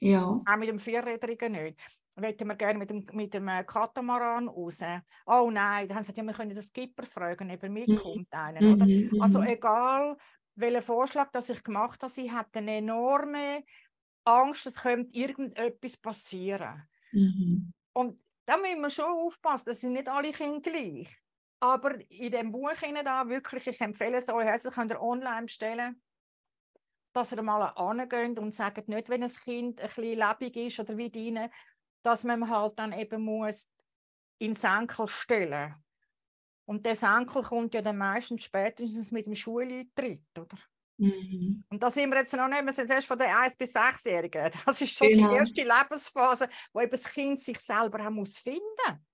Ja. Auch mit dem Vierräderigen nicht. Wetten wir gerne mit dem, mit dem äh, Katamaran raus. Oh nein, dann haben sie gesagt, ja, wir können den Skipper fragen, ob er mitkommt. Mhm. Einen, oder? Mhm. Also mhm. egal, welchen Vorschlag das ich gemacht habe, sie hat eine enorme Angst, es könnte irgendetwas passieren. Mhm. Und da müssen wir schon aufpassen, das sind nicht alle Kinder gleich. Aber in dem Buch da wirklich, ich empfehle es euch, also könnt ihr online bestellen, dass ihr mal angeht und sagt nicht, wenn ein Kind ein bisschen lebendig ist oder wie deine, dass man halt dann eben muss in Senkel stellen. Und der Senkel kommt ja dann meistens spätestens mit dem Schuleintritt, oder? Mhm. Und da sind wir jetzt noch nicht, wir sind erst von den 1- bis 6-Jährigen. *laughs* Das ist schon genau. die erste Lebensphase, wo eben das Kind sich selber auch muss finden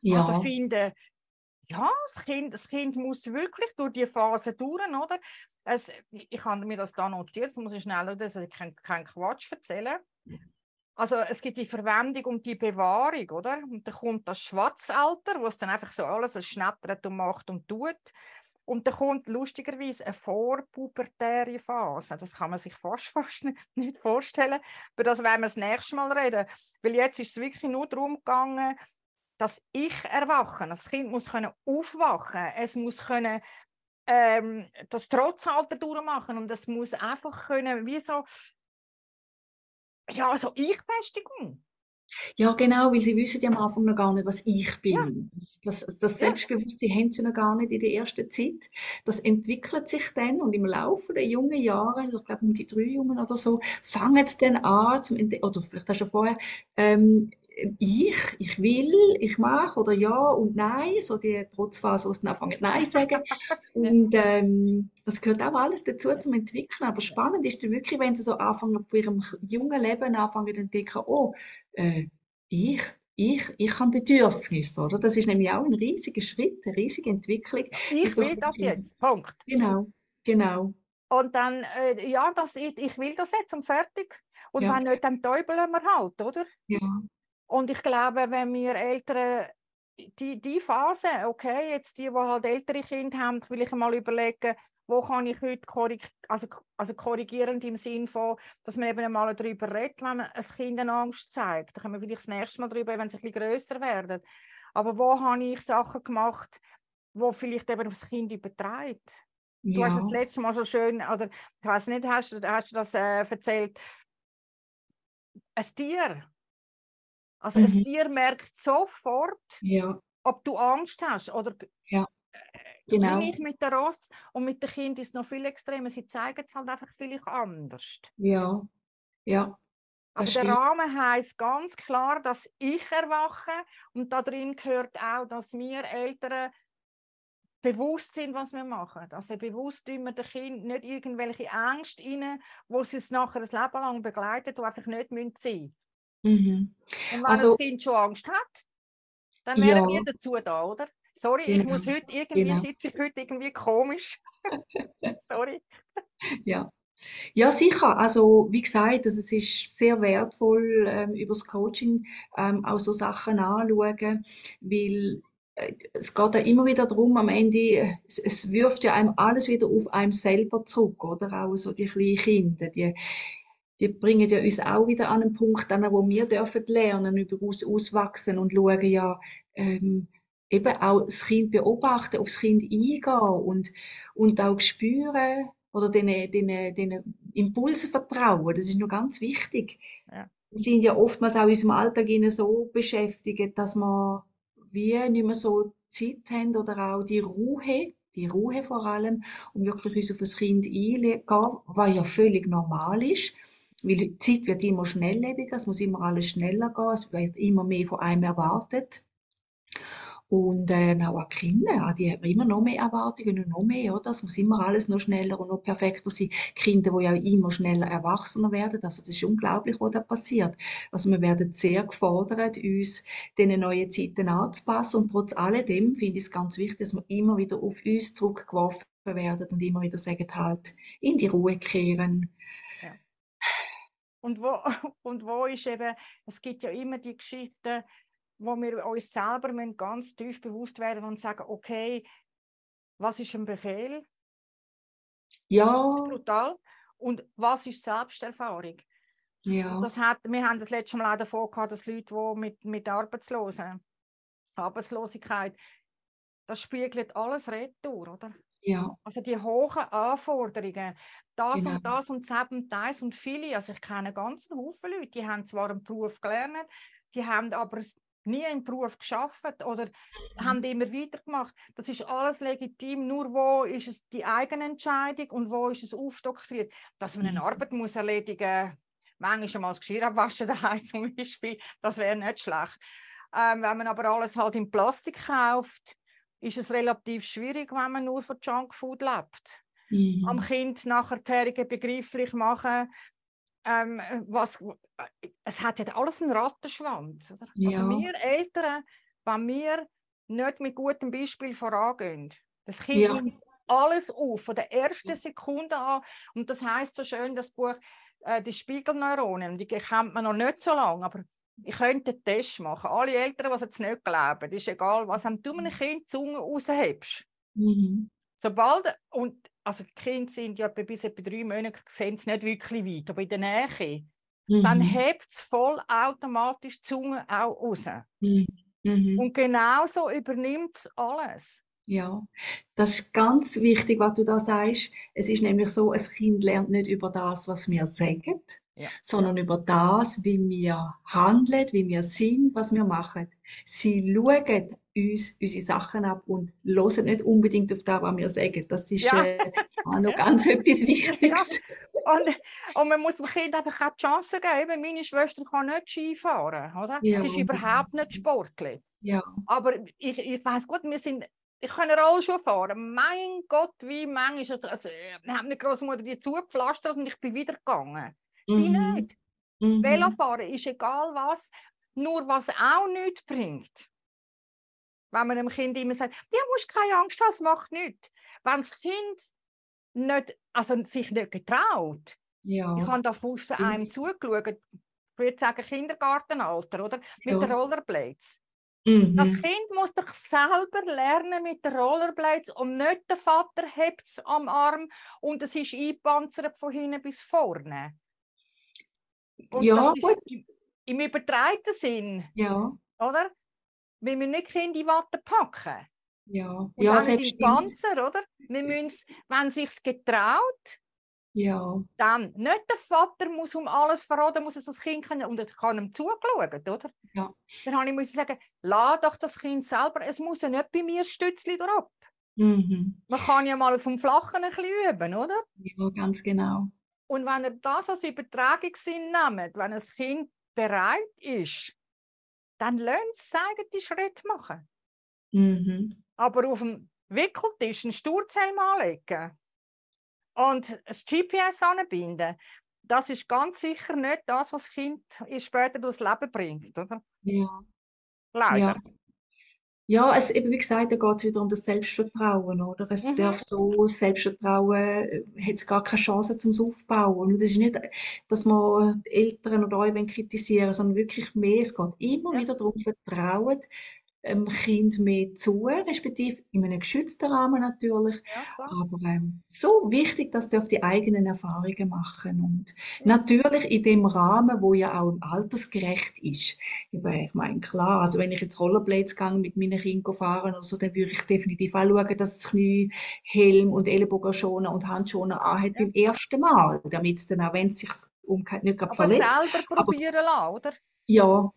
ja. Also finden, ja, das Kind, das kind muss wirklich durch die Phase durch, oder? Es, ich habe mir das da notiert, das muss ich schnell, dass ich keinen kein Quatsch erzählen. Also es gibt die Verwendung und die Bewahrung, oder? Und dann kommt das Schwarzalter, wo es dann einfach so alles schnettert und macht und tut. Und dann kommt lustigerweise eine vorpubertäre Phase. Das kann man sich fast, *laughs* fast nicht vorstellen. Über das werden wir das nächste Mal reden. Weil jetzt ist es wirklich nur darum gegangen, dass ich erwachen. Das Kind muss können aufwachen. Es muss können ähm, das Trotzalter durchmachen und es muss einfach können, wie so, ja, so Ich-Festigung. Ja, genau, weil sie wissen ja am Anfang noch gar nicht, was ich bin. Ja. Das, das, das Selbstbewusstsein ja. haben sie noch gar nicht in der ersten Zeit. Das entwickelt sich dann und im Laufe der jungen Jahre, ich glaube um die drei Jungen oder so, fangen sie dann an, zum, oder vielleicht auch schon vorher, ähm, ich, ich will, ich mache oder ja und nein, so die Trotzphase, wo sie dann anfangen Nein sagen. *laughs* und ähm, das gehört auch alles dazu zum Entwickeln. Aber spannend ist dann wirklich, wenn sie so anfangen, von ihrem jungen Leben anfangen zu entdecken, oh, äh, ich, ich, ich habe Bedürfnisse, oder? Das ist nämlich auch ein riesiger Schritt, eine riesige Entwicklung. Ich will das jetzt, Punkt. Genau, genau. Und dann, äh, ja, das, ich, ich will das jetzt und fertig. Und Ja. wenn nicht, dann täubeln wir halt, oder? Ja. Und ich glaube, wenn wir Eltern die, die Phase, okay, jetzt die, die halt ältere Kinder haben, will ich mal überlegen, wo kann ich heute korrig also, also korrigierend im Sinn von, dass man eben mal darüber redet, wenn man ein Kind eine Angst zeigt. Da können wir vielleicht das nächste Mal darüber, wenn sie ein bisschen grösser werden. Aber wo habe ich Sachen gemacht, wo vielleicht eben aufs Kind überträgt? Du hast das Ja. letzte Mal so schön, oder ich weiß nicht, hast, du- hast du das äh, erzählt? Ein Tier. Also ein Mhm. Tier merkt sofort, Ja. ob du Angst hast. Oder Ja. bin Genau. ich mit der Ross und mit dem Kind ist es noch viel extremer. Sie zeigen es halt einfach vielleicht anders. Ja. Ja. Aber der stimmt. Rahmen heißt ganz klar, dass ich erwache und da drin gehört auch, dass wir Eltern bewusst sind, was wir machen. Also bewusst tun wir dem Kind nicht irgendwelche Ängste rein, wo sie es nachher ein Leben lang begleitet, die einfach nicht sein müssen. Mhm. Und wenn Also- ein Kind schon Angst hat, dann wären Ja. wir dazu da, oder? Sorry, ich Genau, muss heute irgendwie, genau. sitze ich heute irgendwie komisch. *laughs* Sorry. Ja. Ja, sicher. Also, wie gesagt, also es ist sehr wertvoll, ähm, über das Coaching ähm, auch so Sachen anzuschauen, weil äh, es geht ja immer wieder darum, am Ende, es, es wirft ja einem alles wieder auf einem selber zurück, oder? Auch so die kleinen Kinder, die, die bringen ja uns auch wieder an einen Punkt, an, wo wir dürfen lernen, über uns auswachsen und schauen, ja, ähm, eben auch das Kind beobachten, aufs Kind eingehen und, und auch spüren oder den, den, den Impulsen vertrauen. Das ist noch ganz wichtig. Ja. Wir sind ja oftmals auch in unserem Alltag so beschäftigt, dass wir wie nicht mehr so Zeit haben oder auch die Ruhe, die Ruhe vor allem, um wirklich uns auf das Kind einzugehen, was ja völlig normal ist. Weil die Zeit wird immer schnelllebiger, es muss immer alles schneller gehen, es wird immer mehr von einem erwartet. Und äh, auch an Kinder, die haben immer noch mehr Erwartungen und noch mehr, oder? Es muss immer alles noch schneller und noch perfekter sein. Kinder, die ja immer schneller erwachsener werden, also das ist unglaublich, was da passiert. Also wir werden sehr gefordert, uns diesen neuen Zeiten anzupassen und trotz alledem finde ich es ganz wichtig, dass wir immer wieder auf uns zurückgeworfen werden und immer wieder sagen, halt, in die Ruhe kehren. Und wo, *laughs* und wo ist eben, es gibt ja immer die Geschichten, wo wir uns selber müssen ganz tief bewusst werden und sagen, okay, was ist ein Befehl? Ja, Brutal. Und was ist Selbsterfahrung? ja, Das hat, wir haben das letzte Mal auch davon gehabt, dass Leute, die mit, mit Arbeitslosen, Arbeitslosigkeit, das spiegelt alles retour, oder? Ja, Also die hohen Anforderungen, das Genau. und das und das und das und viele, also ich kenne ganz Haufen Leute, die haben zwar einen Beruf gelernt, die haben aber nie einen Beruf geschafft oder Mhm. haben immer weitergemacht. Das ist alles legitim, nur wo ist es die eigene Entscheidung und wo ist es aufdoktriert. Dass man eine Mhm. Arbeit muss erledigen manchmal mal das Geschirr abwaschen daheim zum Beispiel, das wäre nicht schlecht. Ähm, wenn man aber alles halt in Plastik kauft, ist es relativ schwierig, wenn man nur von Junkfood lebt. Am mhm, Kind nachher begreiflich machen, ähm, was, es hat ja alles einen Rattenschwanz. Oder? Ja. Also wir Eltern, wenn wir nicht mit gutem Beispiel vorangehen, das Kind Ja. nimmt alles auf, von der ersten Sekunde an. Und das heißt so schön, das Buch, äh, die Spiegelneuronen, die kennt man noch nicht so lange, aber ich könnte einen Test machen. Alle Eltern, die jetzt nicht glauben, ist egal, was du einem Kind die Zunge raushebst. mhm, Sobald, und also die Kinder sind ja bis etwa drei Monate, sehen es nicht wirklich weit, aber in der Nähe, dann mhm, hebt es voll automatisch die Zunge auch raus. mhm, mhm. Und genauso übernimmt es alles. Ja, das ist ganz wichtig, was du da sagst. Es ist nämlich so, ein Kind lernt nicht über das, was wir sagen, Ja. sondern über das, wie wir handeln, wie wir sind, was wir machen. Sie schauen uns unsere Sachen ab und hören nicht unbedingt auf das, was wir sagen. Das ist Ja. äh, auch noch ganz etwas Wichtiges. Und, und man muss dem Kind einfach auch die Chance geben. Eben, Meine Schwester kann nicht Ski fahren, oder? Ja. Sie ist überhaupt nicht sportlich. Ja, Aber ich, ich weiß gut, wir sind, ich kann Rollschuh fahren. Mein Gott, wie manchmal, also, wir haben meine Großmutter die zugepflastert und ich bin wieder gegangen. Sie Mhm. nicht. mhm, Velofahren ist egal was, nur was auch nichts bringt. Wenn man einem Kind immer sagt, ja, musst keine Angst haben, es macht nichts. Wenn das Kind nicht, also sich nicht getraut. Ja. Ich habe da von einem zugeschaut, ich würde sagen Kindergartenalter, oder? Mit Ja. den Rollerblades. Das Mhm. Kind muss doch selber lernen mit den Rollerblades und nicht der Vater hebt es am Arm und es ist eingepanzert von hinten bis vorne. Und Ja, gut. im, im übertreiten Sinn, Ja, oder? Wir müssen nicht Kinder in Watte packen. ja. Und Ja, selbst Panzer, oder? Wir müssen, wenn sich getraut, Ja, dann nicht der Vater muss um alles verraten, muss es das Kind können und es kann ihm zugeschaut, oder? Ja. Dann habe ich müssen sagen, lass doch das Kind selber, es muss ja nicht bei mir Stützli drauf. mhm. Man kann ja mal vom Flachen ein bisschen üben, oder? Ja, ganz genau. Und wenn ihr das als Übertragungssinn nehmt, wenn ein Kind bereit ist, dann lernt es zeigen, die Schritte machen. Mhm. Aber auf dem Wickeltisch einen Sturzhelm anlegen und das GPS anbinden, das ist ganz sicher nicht das, was das Kind später durchs Leben bringt, oder? Ja, Leider. ja. Ja, es, eben wie gesagt, da geht es wieder um das Selbstvertrauen, oder? Es Mhm. darf so, Selbstvertrauen äh, hat es gar keine Chance zum Aufbauen. Und es ist nicht, dass man Eltern oder euch kritisieren sondern wirklich mehr. Es geht immer Ja. wieder darum, Vertrauen dem Kind mehr zu, respektive in einem geschützten Rahmen natürlich. Ja. Aber ähm, so wichtig, dass du auf die eigenen Erfahrungen machen und Mhm. natürlich in dem Rahmen, wo ja auch altersgerecht ist. Ich meine, klar, also wenn ich jetzt Rollerblades gehe mit meinen Kindern fahren oder so, dann würde ich definitiv auch schauen, dass das Knie Helm und Ellbogenschoner und Handschoner anhat Ja. beim ersten Mal, damit es dann auch, wenn es sich umgeht, nicht gerade Aber verletzt. selber Aber probieren lassen, oder? ja,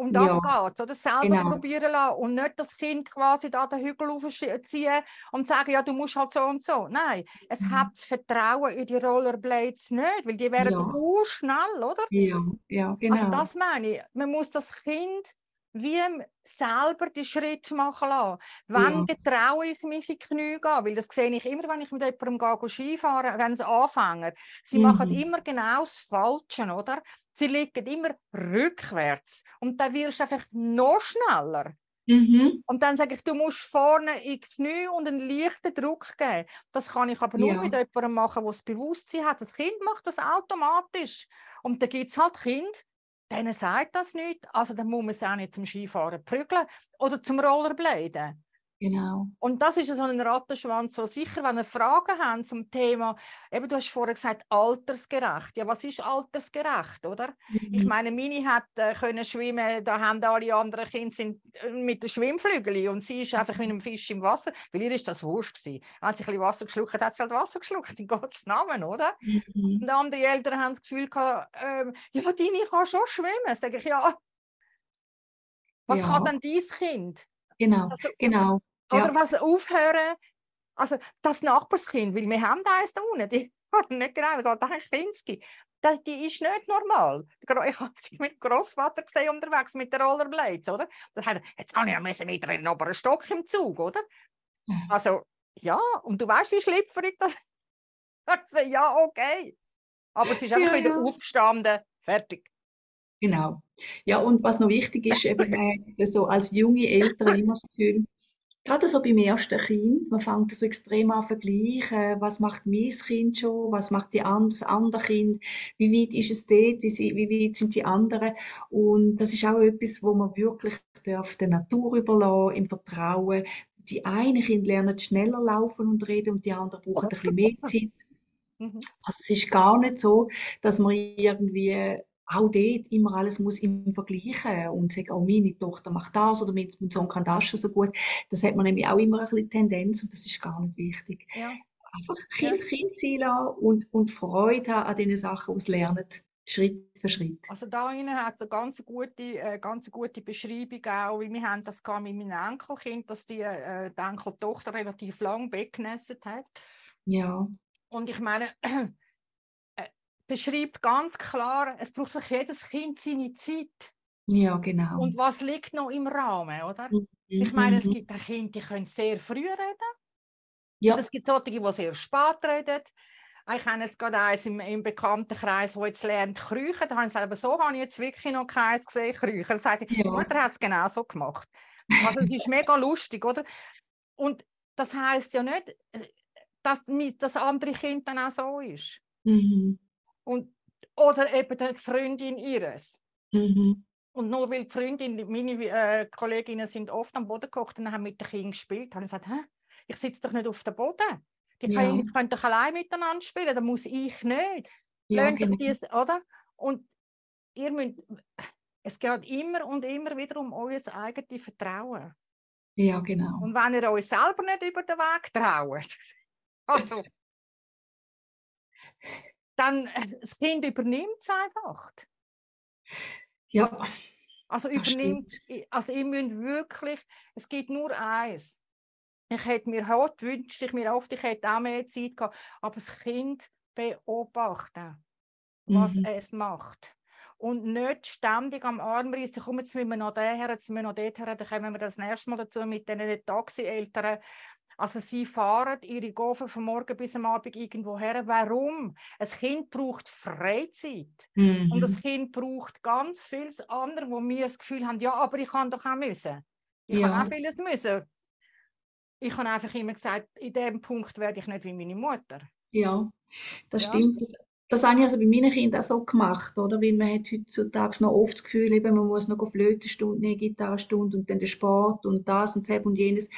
Um das ja, geht oder? Selber genau. probieren lassen und nicht das Kind quasi da den Hügel aufziehen und sagen, ja, du musst halt so und so. Nein, es Mhm. hat das Vertrauen in die Rollerblades nicht, weil die wären Ja, schnell, oder? ja, ja, Also genau. das meine ich. Man muss das Kind wie selber die Schritt machen lassen. Wann Ja, getraue ich mich in die Knie gehen? Weil das sehe ich immer, wenn ich mit jemandem gehe, Skifahren, wenn sie anfangen. Sie machen mhm. immer genau das Falsche, oder? Sie liegen immer rückwärts. Und dann wirst du einfach noch schneller. Mhm. Und dann sage ich, du musst vorne in die Knie und einen leichten Druck geben. Das kann ich aber nur mit Ja, jemandem machen, der das Bewusstsein hat. Das Kind macht das automatisch. Und da gibt es halt Kinder, denen sagt das nicht. Also dann muss man es auch nicht zum Skifahren prügeln oder zum Rollerbladen. Genau. Und das ist so ein Rattenschwanz, so sicher, wenn ihr Fragen habt zum Thema, eben du hast vorher gesagt, altersgerecht. Ja, was ist altersgerecht, oder? Ich Mhm. meine, Mini hat äh, können schwimmen, da haben alle anderen Kinder sind äh, mit den Schwimmflügeln und sie ist einfach wie ein Fisch im Wasser, weil ihr ist das wurscht gewesen. Wenn sie ein bisschen Wasser geschluckt hat, hat sie halt Wasser geschluckt, in Gottes Namen, oder? Mhm. Und andere Eltern haben das Gefühl gehabt, ähm, ja, deine kann schon schwimmen. Sag ich, ja, was kann Ja, denn dein Kind? genau, Also, genau. Oder Ja, was aufhören, also das Nachbarskind, weil wir haben eins da unten, die *laughs* hat nicht genau, da geht eigentlich Kinski. Das, die ist nicht normal. Ich habe sie mit Großvater gesehen unterwegs mit den Rollerblades, oder? Da hat er, jetzt habe ich ja müssen mit einem oberen Stock im Zug, oder? Also, ja, und du weißt, wie schlüpferig das ist. *laughs* Ja, okay. Aber sie ist einfach ja, wieder ja. aufgestanden, fertig. Genau. Ja, und was noch wichtig ist, eben, *laughs* äh, so als junge Eltern immer das Gefühl, gerade so beim ersten Kind, man fängt so extrem an vergleichen, was macht mein Kind schon, was macht die and, das andere Kind, wie weit ist es dort, wie, sie, wie weit sind die anderen. Und das ist auch etwas, wo man wirklich darf der Natur überlassen, im Vertrauen. Die einen Kinder lernen schneller laufen und reden und die anderen brauchen ein bisschen mehr *laughs* Zeit. Mhm. Also es ist gar nicht so, dass man irgendwie auch dort immer alles muss im Vergleichen und sagen, oh, meine Tochter macht das oder mein Sohn kann das schon so gut. Das hat man nämlich auch immer ein bisschen Tendenz und das ist gar nicht wichtig. Ja, Einfach ja. Kind Kind sein lassen und, und Freude haben an den Sachen, die sie lernen, Schritt für Schritt. Also da hat es eine ganz gute, äh, ganz gute Beschreibung auch, weil wir haben das mit meinem Enkelkind, dass die, äh, die Enkeltochter relativ lang weggenässet hat. Ja, Und ich meine, beschreibt ganz klar, es braucht für jedes Kind seine Zeit. ja, genau. Und was liegt noch im Rahmen, oder? Mhm, Ich meine, es gibt Kinder, die können sehr früh reden. Ja, Und es gibt solche, die sehr spät reden. Ich habe jetzt gerade eins im, im Bekanntenkreis, wo jetzt lernt kriechen. Da habe ich selber so habe ich jetzt wirklich noch keins gesehen, kriechen. Das heisst, die ja, Mutter hat es genau so gemacht. Also es ist mega lustig, oder? Und das heißt ja nicht, dass das andere Kind dann auch so ist. Mhm. Und, oder eben die Freundin ihres. Mhm. Und nur weil die Freundin, meine äh, Kolleginnen sind oft am Boden gekocht und haben mit den Kindern gespielt, habe ich gesagt, Hä? ich sitze doch nicht auf dem Boden. Die Ja. können, können doch allein miteinander spielen, da muss ich nicht. Ja, genau. dies, oder? Und ihr müsst, es geht immer und immer wieder um euer eigenes Vertrauen. Ja, genau. Und wenn ihr euch selber nicht über den Weg traut, *laughs* also, dann äh, das Kind übernimmt es einfach. Ja, Also übernimmt, also ihr müsst wirklich, es gibt nur eins. Ich hätte mir heute wünscht ich mir oft, ich hätte auch mehr Zeit gehabt, aber das Kind beobachten, was Mhm. es macht. Und nicht ständig am Arm reißen, komm, jetzt müssen wir noch daher, jetzt müssen wir noch dorthin, dann kommen wir das nächste Mal dazu mit den Taxi-Eltern. Also sie fahren ihre Gofen von morgen bis am Abend irgendwo her. Warum? Ein Kind braucht Freizeit. Und das Mhm. Kind braucht ganz vieles andere, wo wir das Gefühl haben, ja, aber ich kann doch auch müssen. Ich kann Ja. auch vieles müssen. Ich habe einfach immer gesagt, in dem Punkt werde ich nicht wie meine Mutter. Ja, das Ja. stimmt. Das, habe ich also bei meinen Kindern auch so gemacht, oder? Weil man hat heutzutage noch oft das Gefühl, eben, man muss noch Flötenstunde Gitarrenstunde und dann der Sport und das und das und jenes.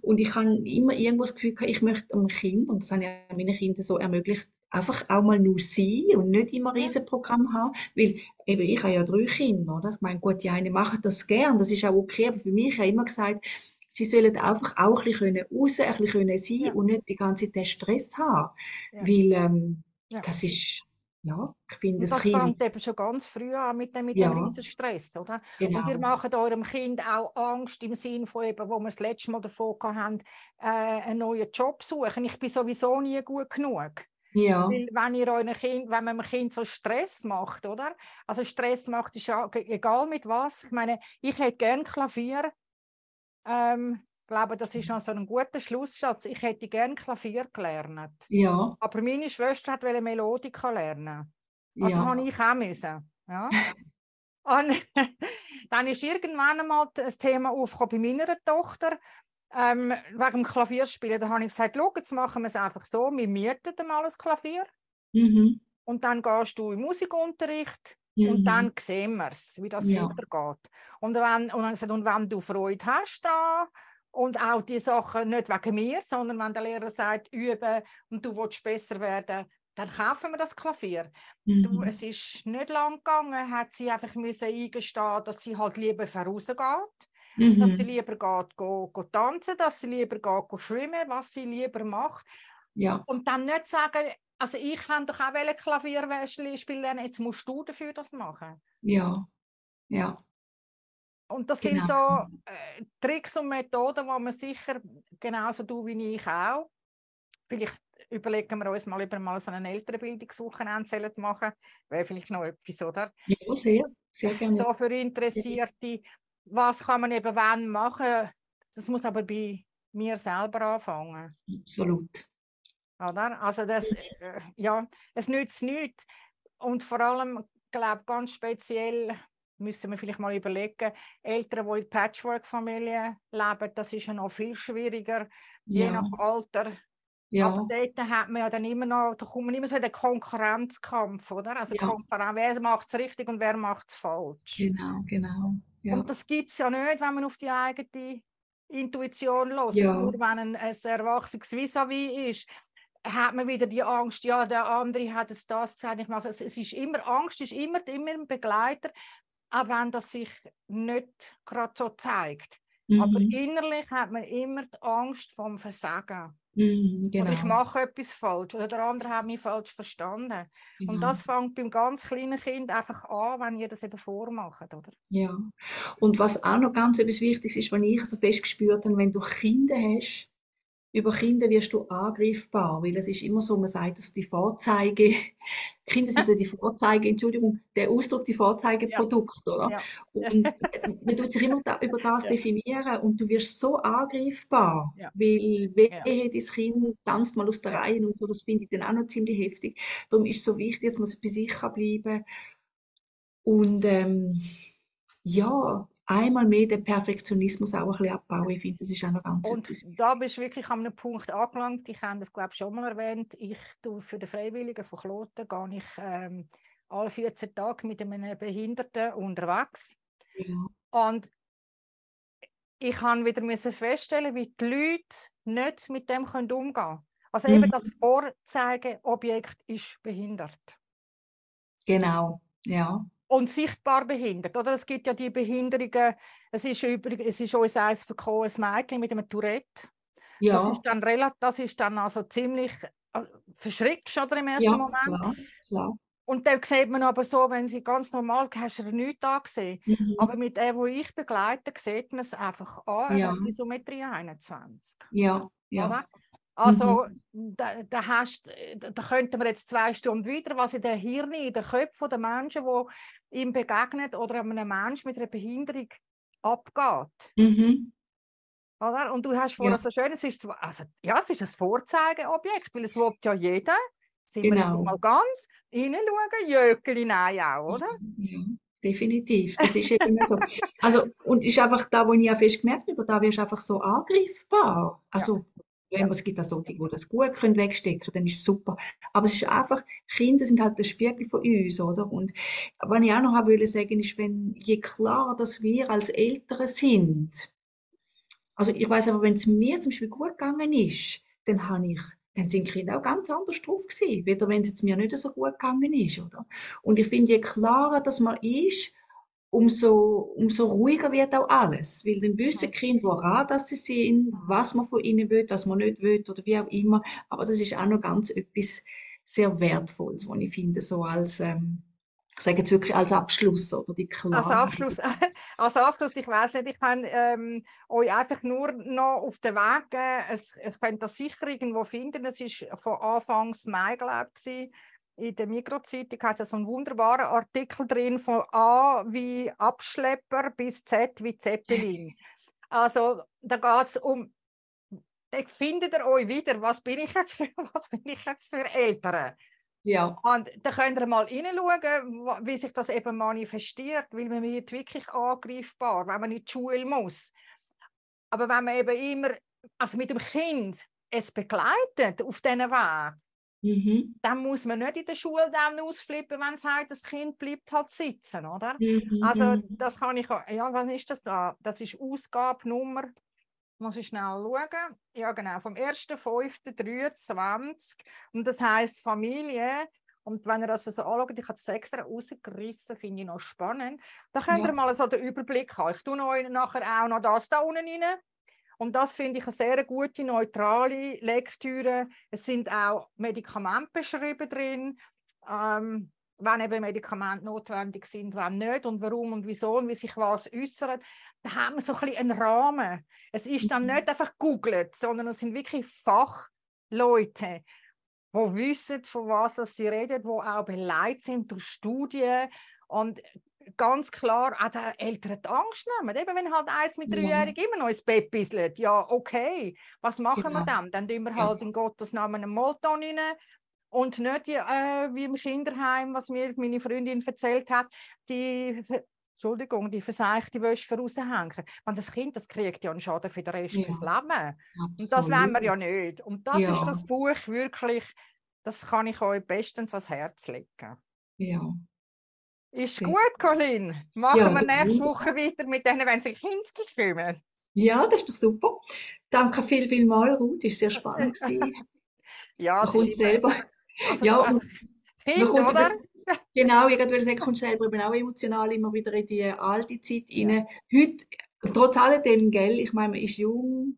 Und ich habe immer irgendwo das Gefühl gehabt, ich möchte einem Kind, und das habe ich meinen Kindern so ermöglicht, einfach auch mal nur sein und nicht immer ein Ja. Riesenprogramm haben. Weil eben, ich habe ja drei Kinder, oder? Ich meine, gut, die einen machen das gern, das ist auch okay, aber für mich habe ich immer gesagt, sie sollen einfach auch ein bisschen raus, ein bisschen sein Ja. und nicht die ganze Zeit den Stress haben. Ja. Weil ähm, Ja. das ist, ja, ich finde, das Kind, fängt eben schon ganz früh an mit dem, mit dem ja, riesen Stress, oder? Und ihr genau, macht eurem Kind auch Angst im Sinn von eben, wo wir das letzte Mal davon hatten, äh, einen neuen Job suchen. Ich bin sowieso nie gut genug. ja, Weil wenn ihr euren Kind, wenn man einem Kind so Stress macht, oder? Also Stress macht ist ja egal mit was. Ich meine, ich hätte gern Klavier. Ähm, ich glaube, das ist noch so ein guter Schlusssatz. Ich hätte gern Klavier gelernt. ja, Aber meine Schwester wollte Melodika lernen. Also ja, habe ich auch müssen. Ja. *laughs* Und *laughs* dann ist irgendwann einmal das Thema aufgekommen bei meiner Tochter. Ähm, wegen dem Klavierspielen. Da habe ich gesagt, schau, jetzt machen wir es einfach so, wir mieten mal ein Klavier mhm, und dann gehst du in Musikunterricht mhm, und dann sehen wir es, wie das ja, weitergeht. Und, wenn, und, dann gesagt, und wenn du Freude hast daran und auch die Sachen nicht wegen mir, sondern wenn der Lehrer sagt, üben und du willst besser werden, dann kaufen wir das Klavier. Du, mhm, es ist nicht lang gegangen, hat sie einfach müssen eingestehen, dass sie halt lieber vorausgeht, dass sie mhm, lieber geht, go, go tanzen, dass sie lieber geht, go schwimmen, was sie lieber macht. ja, Und dann nicht sagen, also ich kann doch auch Klavier spielen jetzt musst du dafür das machen. ja, ja, Und das sind genau, so äh, Tricks und Methoden, die man sicher genauso du wie ich auch. Vielleicht überlegen wir uns mal über mal so eine Elternbildungswochenende sollen machen. Wäre vielleicht noch etwas, oder? ja, sehr, sehr gerne, So für Interessierte. Was kann man eben wann machen? Das muss aber bei mir selber anfangen. absolut, Oder? Also das, äh, ja, es nützt nichts. Und vor allem, glaube ganz speziell müssen wir vielleicht mal überlegen, Eltern, die in Patchwork-Familien leben, das ist ja noch viel schwieriger, je ja, nach Alter. Aber ja, dort hat man ja dann immer noch, da kommt man immer so in den Konkurrenzkampf, oder? Also ja, Konkurrenz, wer macht es richtig und wer macht es falsch. genau, genau, ja, Und das gibt es ja nicht, wenn man auf die eigene Intuition hört. ja, Nur wenn ein, ein erwachsenes Vis-à-vis ist, hat man wieder die Angst, ja, der andere hat es das gesagt, ich mache das. Es ist immer, Angst ist immer, immer ein Begleiter, auch wenn das sich nicht gerade so zeigt. Aber mhm, innerlich hat man immer die Angst vom Versagen. mhm, Oder ich genau, mache etwas falsch oder der andere hat mich falsch verstanden. Und genau. das fängt beim ganz kleinen Kind einfach an, wenn ihr das eben vormacht, oder? Ja. Und was auch noch ganz etwas Wichtiges ist, was ich so fest gespürt habe, wenn du Kinder hast, über Kinder wirst du angreifbar, weil es ist immer so, man sagt also die Vorzeige, *laughs* Kinder sind so die Vorzeige, Entschuldigung, der Ausdruck, die Ja, Vorzeigeprodukte, oder? ja, Und äh, man tut sich immer da, über *laughs* das ja, definieren und du wirst so angreifbar, ja, weil ja, wehe, dein Kind tanzt mal aus der ja. Reihe und so, das finde ich dann auch noch ziemlich heftig. Darum ist es so wichtig, dass man bei sich kann bleiben und ähm, ja, einmal mehr den Perfektionismus auch ein bisschen abbauen. Ich finde, das ist auch noch ganz Und etwas. da bist du wirklich an einem Punkt angelangt. Ich habe das, glaube ich, schon mal erwähnt. Ich tue für die Freiwilligen von Kloten gehe ich ähm, alle 14 Tage mit einem Behinderten unterwegs. Ja. Und ich kann wieder müssen feststellen, wie die Leute nicht mit dem können umgehen können. Also eben Mhm. das Vorzeigeobjekt ist behindert. Genau, ja. Und sichtbar behindert. Oder? Es gibt ja die Behinderungen, es ist, übrigens, es ist uns eins verkommen, ein Mädchen mit einem Tourette. Das Ja, ist dann relativ, das ist dann also ziemlich äh, verschrickt oder im ersten ja, Moment. klar, klar. Und dann sieht man aber so, wenn sie ganz normal, hast du nichts angesehen. Mhm. Aber mit dem, wo ich begleite, sieht man es einfach an, Ja. Isometrie 21. Ja, ja. Oder? Also, Mhm. da, da, hast, da, könnten wir jetzt zwei Stunden wieder, was in den Hirn, in den Köpfen der Menschen, die ihm begegnet oder einem Menschen mit einer Behinderung abgeht. Mhm. Oder? Und du hast vorher Ja. so schön, es ist, so- also, ja, es ist ein Vorzeigeobjekt, weil es will ja jeder. Sind wir Genau. jetzt mal ganz reinschauen, Jöckeli, nein auch, oder? Ja, definitiv. Das ist eben so. Also, und ist einfach da, wo ich auch fest gemerkt habe, da wirst du einfach so angreifbar. *laughs* Also, wenn man, es gibt auch solche, die das gut können wegstecken können, dann ist es super. Aber es ist einfach, Kinder sind halt der Spiegel von uns, oder? Und was ich auch noch wollte sagen, ist, wenn, je klarer, dass wir als Eltern sind, also ich weiß aber, wenn es mir zum Beispiel gut gegangen ist, dann habe ich, dann sind die Kinder auch ganz anders drauf gewesen, weder wenn es jetzt mir nicht so gut gegangen ist, oder? Und ich finde, je klarer, dass man ist, umso, umso ruhiger wird auch alles. Weil dann wissen die Kinder, woran dass sie sind, was man von ihnen will, was man nicht will oder wie auch immer. Aber das ist auch noch ganz etwas sehr Wertvolles, was ich finde, so als, ähm, ich sage jetzt wirklich als Abschluss oder die Als Klarheit. Abschluss, *laughs* als Abschluss, ich weiß nicht, ich kann ähm, euch einfach nur noch auf den Weg geben. Es, ich könnte das sicher irgendwo finden. Es ist von Anfangs Mai, glaube ich, in der Mikrozeitung hat es so einen wunderbaren Artikel drin von A wie Abschlepper bis Z wie Zeppelin. *laughs* Also da geht es um, da findet ihr euch wieder, was bin ich jetzt für, *laughs* was bin ich jetzt für Eltern? Ja, Und da könnt ihr mal hineinschauen, wie sich das eben manifestiert, weil man wird wirklich angreifbar, wenn man in die Schule muss. Aber wenn man eben immer, also mit dem Kind es begleitet auf diesen Weg, mhm. dann muss man nicht in der Schule dann ausflippen, wenn es heißt, das Kind bleibt halt sitzen, oder? Mhm. Also mhm. das kann ich, auch- ja, was ist das da? Das ist Ausgabe Nummer, muss ich schnell schauen. Ja genau, vom 1.5.23 und das heißt Familie. Und wenn ihr das so anschaut, ich habe es extra rausgerissen, finde ich noch spannend. Da könnt Ja. ihr mal so den Überblick haben. Ich tue euch nachher auch noch das da unten rein. Und das finde ich eine sehr gute, neutrale Lektüre. Es sind auch Medikamente beschrieben drin. Ähm, wenn eben Medikamente notwendig sind, wenn nicht und warum und wieso und wie sich was äußert, da haben wir so ein bisschen einen Rahmen. Es ist dann Mhm. nicht einfach googelt, sondern es sind wirklich Fachleute, die wissen, von was sie reden, die auch beleidigt sind durch Studien und ganz klar auch den Eltern die Angst nehmen. Eben, wenn halt eins mit dreijährig immer noch ins Bett bisselt, ja, okay, was machen wir Genau. dann? Dann tun wir halt in Gottes Namen einen Molton rein und nicht die, äh, wie im Kinderheim, was mir meine Freundin erzählt hat, die, Entschuldigung, die verseichte Wäsche raushängen. Wenn das Kind, das kriegt ja einen Schaden für den Rest Ja. fürs Leben. Und das wollen wir ja nicht. Und das Ja. ist das Buch wirklich, das kann ich euch bestens ans Herz legen. Ja. Ist gut, Colin. Machen Ja, wir nächste Woche weiter mit denen, wenn sie Kinski kommen. Ja, das ist doch super. Danke viel, viel mal, Ruth. War sehr spannend. gewesen. *laughs* Ja, Man kommt ist selber. Also, Ja, also Kind, man kommt das, *laughs* genau, ich würde sagen, kommt selber eben auch emotional immer wieder in die alte Zeit Ja. rein. Heute, trotz alledem, gell, ich meine, man ist jung.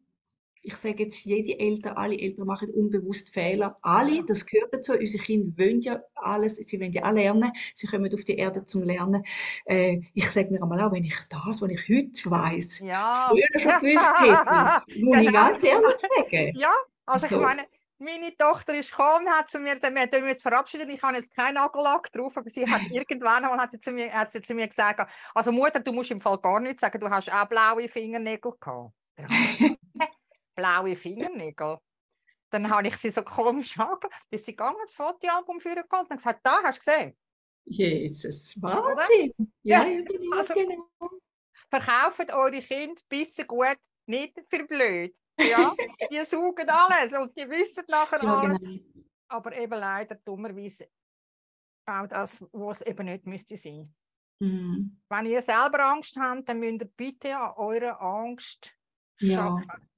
Ich sage jetzt, jede Eltern, alle Eltern machen unbewusst Fehler. Alle, das gehört dazu. Unsere Kinder wollen ja alles, sie wollen ja auch lernen. Sie kommen auf die Erde zum Lernen. Äh, ich sage mir einmal auch, wenn ich das, was ich heute weiß, Ja. früher schon gewusst hätte, *laughs* muss ich ganz ehrlich sagen. Ja, also So. ich meine, meine Tochter ist gekommen, hat zu mir, wir haben uns verabschiedet, ich habe jetzt keinen Nagellack drauf, aber sie hat *laughs* irgendwann hat sie zu mir, hat sie zu mir gesagt, also Mutter, du musst im Fall gar nichts sagen, du hast auch blaue Fingernägel gehabt. *laughs* habe ich gesagt, «Hä? blaue Fingernägel? Dann habe ich sie so komisch *laughs* angeschaut, bis sie gegangen, das Fotoalbum für und gesagt, da hast du gesehen. Jesus, Wahnsinn. Ja, ja, genau, Also- genau. verkauft eure Kinder bisschen gut, nicht für blöd. Ja, die *laughs* suchen alles und die wissen nachher ja, alles. Genau. Aber eben leider dummerweise auch das, was es eben nicht müsste sein. Mhm. Wenn ihr selber Angst habt, dann müsst ihr bitte an eurer Angst ja. schaffen.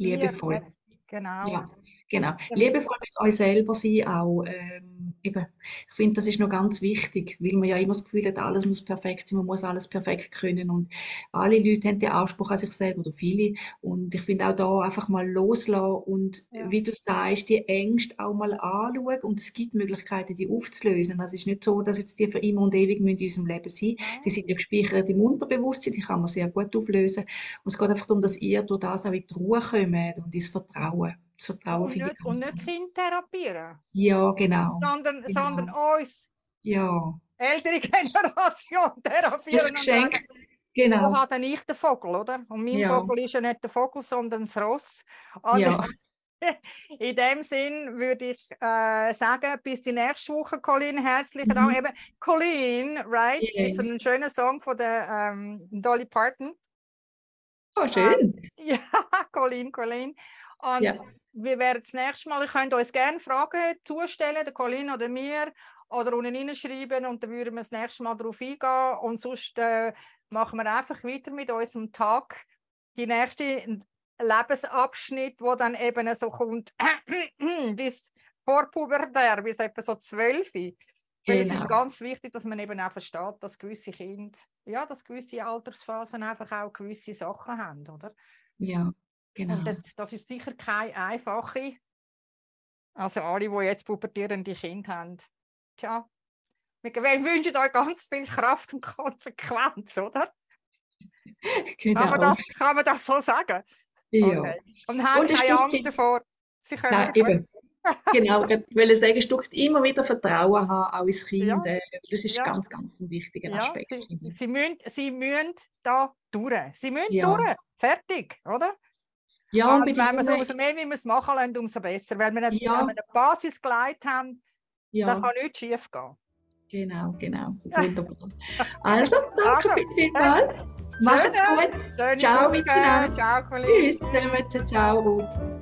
Liebevoll. Genau. Ja. Genau. Liebevoll mit euch selber sein auch. Ähm, eben, ich finde, das ist noch ganz wichtig, weil man ja immer das Gefühl hat, alles muss perfekt sein, man muss alles perfekt können und alle Leute haben den Anspruch an sich selber oder viele und ich finde auch da einfach mal loslassen und ja. wie du sagst, die Ängste auch mal anschauen und es gibt Möglichkeiten, die aufzulösen. Also es ist nicht so, dass jetzt die für immer und ewig in unserem Leben sein Die sind ja gespeichert im Unterbewusstsein, die kann man sehr gut auflösen und es geht einfach darum, dass ihr durch das auch in die Ruhe kommt und ins Vertrauen. Vertrauen und nicht, und nicht Kind therapieren. Ja, genau. Sondern, genau. sondern uns, ja. ältere *laughs* Generation, therapieren. Das Geschenk. Genau. So hat dann ich den Vogel, oder? Und mein ja. Vogel ist ja nicht der Vogel, sondern das Ross. Also, ja. *laughs* In dem Sinn würde ich äh, sagen, bis die nächste Woche, Colin. Herzlichen Dank. Mhm. Eben, Colin, right? Yeah. It's ein schöner Song von der ähm, Dolly Parton. Oh, schön. Ähm, *laughs* ja, Colin, Colin. Und ja wir werden das nächste Mal, ihr könnt uns gerne Fragen zustellen, der Colin oder mir, oder unten reinschreiben und dann würden wir das nächste Mal darauf eingehen. Und sonst äh, machen wir einfach weiter mit unserem Tag. Die nächste Lebensabschnitt, wo dann eben so kommt, *clears throat* bis vorpubertär, bis etwa so zwölf. Genau. es ist genau. ganz wichtig, dass man eben auch versteht, dass gewisse Kinder, ja, dass gewisse Altersphasen einfach auch gewisse Sachen haben, oder? Ja. Genau. Und das, das ist sicher keine einfache. Also alle, die jetzt pubertierende Kinder haben. Tja, wir wünschen euch ganz viel Kraft und Konsequenz, oder? Genau. Kann, man das, kann man das so sagen? Ja. Okay. Und habt keine Angst davor. Sie können Nein, eben. *laughs* genau, ich wollte sagen, ein Stück immer wieder Vertrauen haben, auch ins Kind. Ja. Das ist ja. ganz, ganz ein wichtiger Aspekt. Ja, sie, sie, müssen, sie müssen da durch. Sie müssen ja. durch. Fertig, oder? Ja, und wenn man so, umso mehr wie wir es machen lassen, umso besser. Weil wir, ja. wenn wir eine Basis geleitet haben, ja. dann kann nichts schief gehen. Genau, genau. *laughs* Wunderbar. Also, danke also, vielmals. Macht's gut. Ciao miteinander. Ciao, Tschüss. Ciao, ciao.